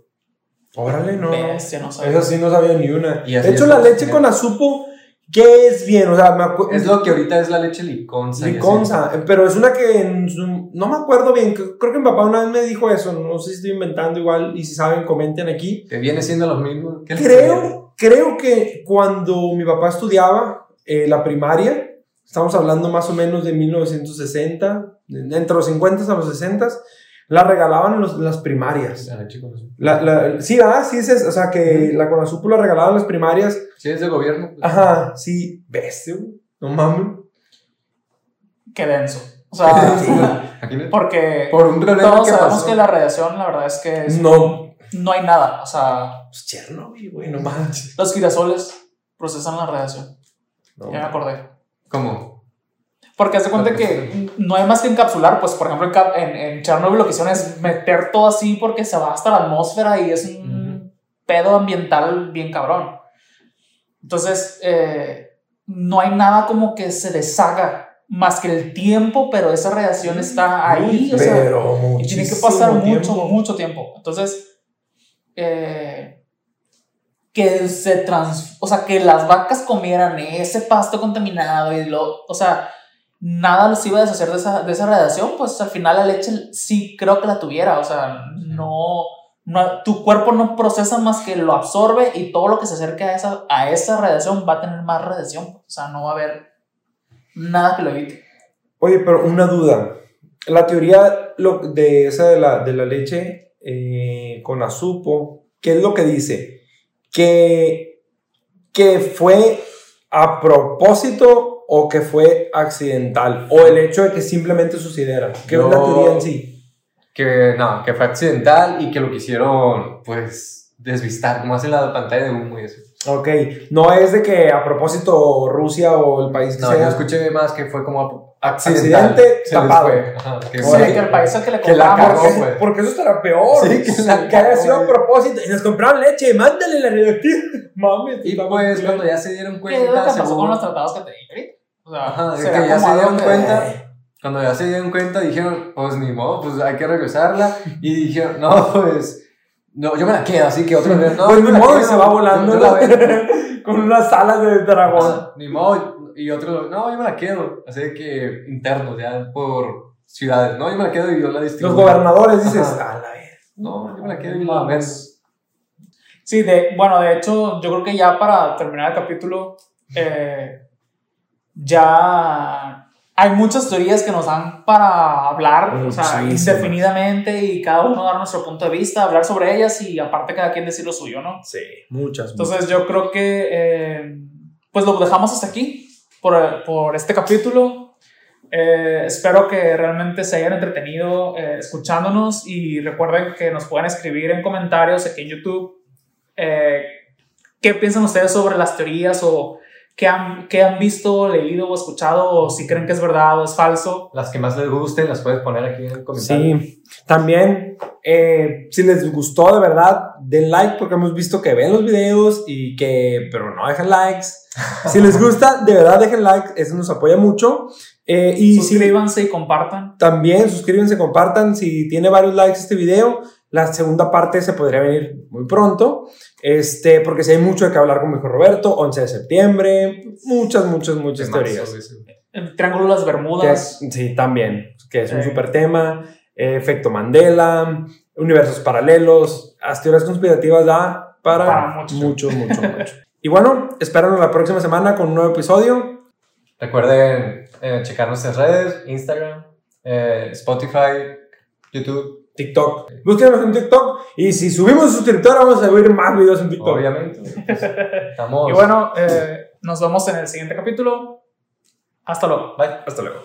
Órale, no. Bestia, no sabía. Eso sí no sabía ni una. Y así de hecho, la leche con azupo, ¿qué es bien? O sea, me acuerdo. Es lo que ahorita es la leche liconza. así. Liconza, pero es una que en no me acuerdo bien, creo que mi papá una vez me dijo eso, no sé si estoy inventando igual y si saben comenten aquí. Que viene siendo lo mismo. Creo, creo que cuando mi papá estudiaba eh, la primaria, estamos hablando más o menos de 1960, de- entre los 50 a los 60, la regalaban en, los- en las primarias. La. La, la- sí, ¿verdad? Sí, es, o sea, que la con azúcar la regalaban en las primarias. Sí, es de gobierno. pues. Ajá, sí, bestia, güey. no mames. Qué denso. O sea, Sí. Porque Por un problema todos que sabemos pasó. que la radiación, la verdad es que es- No, no hay nada. O sea, pues Chernobyl, güey, no manches. los girasoles procesan la radiación. No, Ya me acordé. ¿Cómo? Porque haz de cuenta que no hay más que encapsular, pues por ejemplo en, en, Chernobyl lo que hicieron es meter todo así porque se va hasta la atmósfera y es un pedo ambiental bien cabrón. Entonces, eh, no hay nada como que se deshaga más que el tiempo, pero esa radiación está ahí. o sea, pero y tiene que pasar mucho, tiempo. mucho tiempo. Entonces, eh, que se trans, o sea, que las vacas comieran ese pasto contaminado y lo, o sea, nada los iba a deshacer de esa, de esa radiación, pues al final la leche sí creo que la tuviera, o sea, no, no, tu cuerpo no procesa más que lo absorbe y todo lo que se acerque a esa, a esa radiación va a tener más radiación, o sea, no va a haber nada que lo evite. Oye, pero una duda. La teoría lo- de esa de la, de la leche eh, con azupo, ¿qué es lo que dice? Que, que fue a propósito o que fue accidental, o el hecho de que simplemente sucediera. ¿Qué es la teoría en sí? Que no, que fue accidental y que lo quisieron, pues, desvistar, como hacen la pantalla de humo y eso. Ok, no es de que a propósito Rusia o el país que No, sea. yo escuché más que fue como accidental. Accidente Se tapado. fue. Ajá, que Sí, que el país al que le que la compramos, cagó, porque, pues. porque eso estará peor. Sí, que la que haya sido a propósito. Y nos compraron leche, mándale la radioactiva. Mames, Y pues cuando ya se dieron ¿Qué es lo que cuenta, pasó según- con los tratados que te dije ahorita? O sea, Ajá, de será que ya como se algo dieron que- cuenta. Cuando ya se dieron cuenta, dijeron, pues ni modo, pues hay que regresarla. Y dijeron, no, pues, no, yo me la quedo, así que otro día, no, pues ni modo, y se va volando yo- yo la veo". con unas alas de dragón. Ni modo, y otro, no, yo me la quedo. Así que internos, ya por ciudades, no, yo me la quedo y yo la Los distribuyo. gobernadores dices, Ajá. a la vez. No, yo me la quedo y la Mames. Sí, de, bueno, de hecho, yo creo que ya para terminar el capítulo, eh, ya hay muchas teorías que nos dan para hablar, o sea, indefinidamente y cada uno dar nuestro punto de vista, hablar sobre ellas y aparte cada quien decir lo suyo, ¿no? Sí, muchas. Entonces yo creo que eh, pues lo dejamos hasta aquí por, por este capítulo. Eh, espero que realmente se hayan entretenido eh, escuchándonos y recuerden que nos pueden escribir en comentarios aquí en YouTube eh, qué piensan ustedes sobre las teorías o qué han, qué han visto, leído o escuchado o si creen que es verdad o es falso. Las que más les gusten las puedes poner aquí en el comentario. Sí, también, eh, si les gustó de verdad, den like porque hemos visto que ven los videos y que, pero no dejan likes. Si les gusta, de verdad dejen like, eso nos apoya mucho. Eh, y si Suscríbanse y compartan. también suscríbanse, compartan. Si tiene varios likes este video, la segunda parte se podría venir muy pronto. Este, porque si hay mucho de que hablar con mi hijo Roberto, 11 de septiembre, muchas, muchas, muchas teorías. El Triángulo de las Bermudas. es- sí, también, que es un super tema. eh, efecto Mandela, universos paralelos, las teorías conspirativas da para, Para mucho. mucho, mucho, mucho. Y bueno, espéranos la próxima semana con un nuevo episodio. Recuerden eh, checar nuestras redes, Instagram, eh, Spotify, YouTube, TikTok. Búsquenos en TikTok. Y si subimos suscriptores, vamos a subir más videos en TikTok. obviamente. Estamos. Y bueno, eh, nos vemos en el siguiente capítulo. Hasta luego. bye. Hasta luego.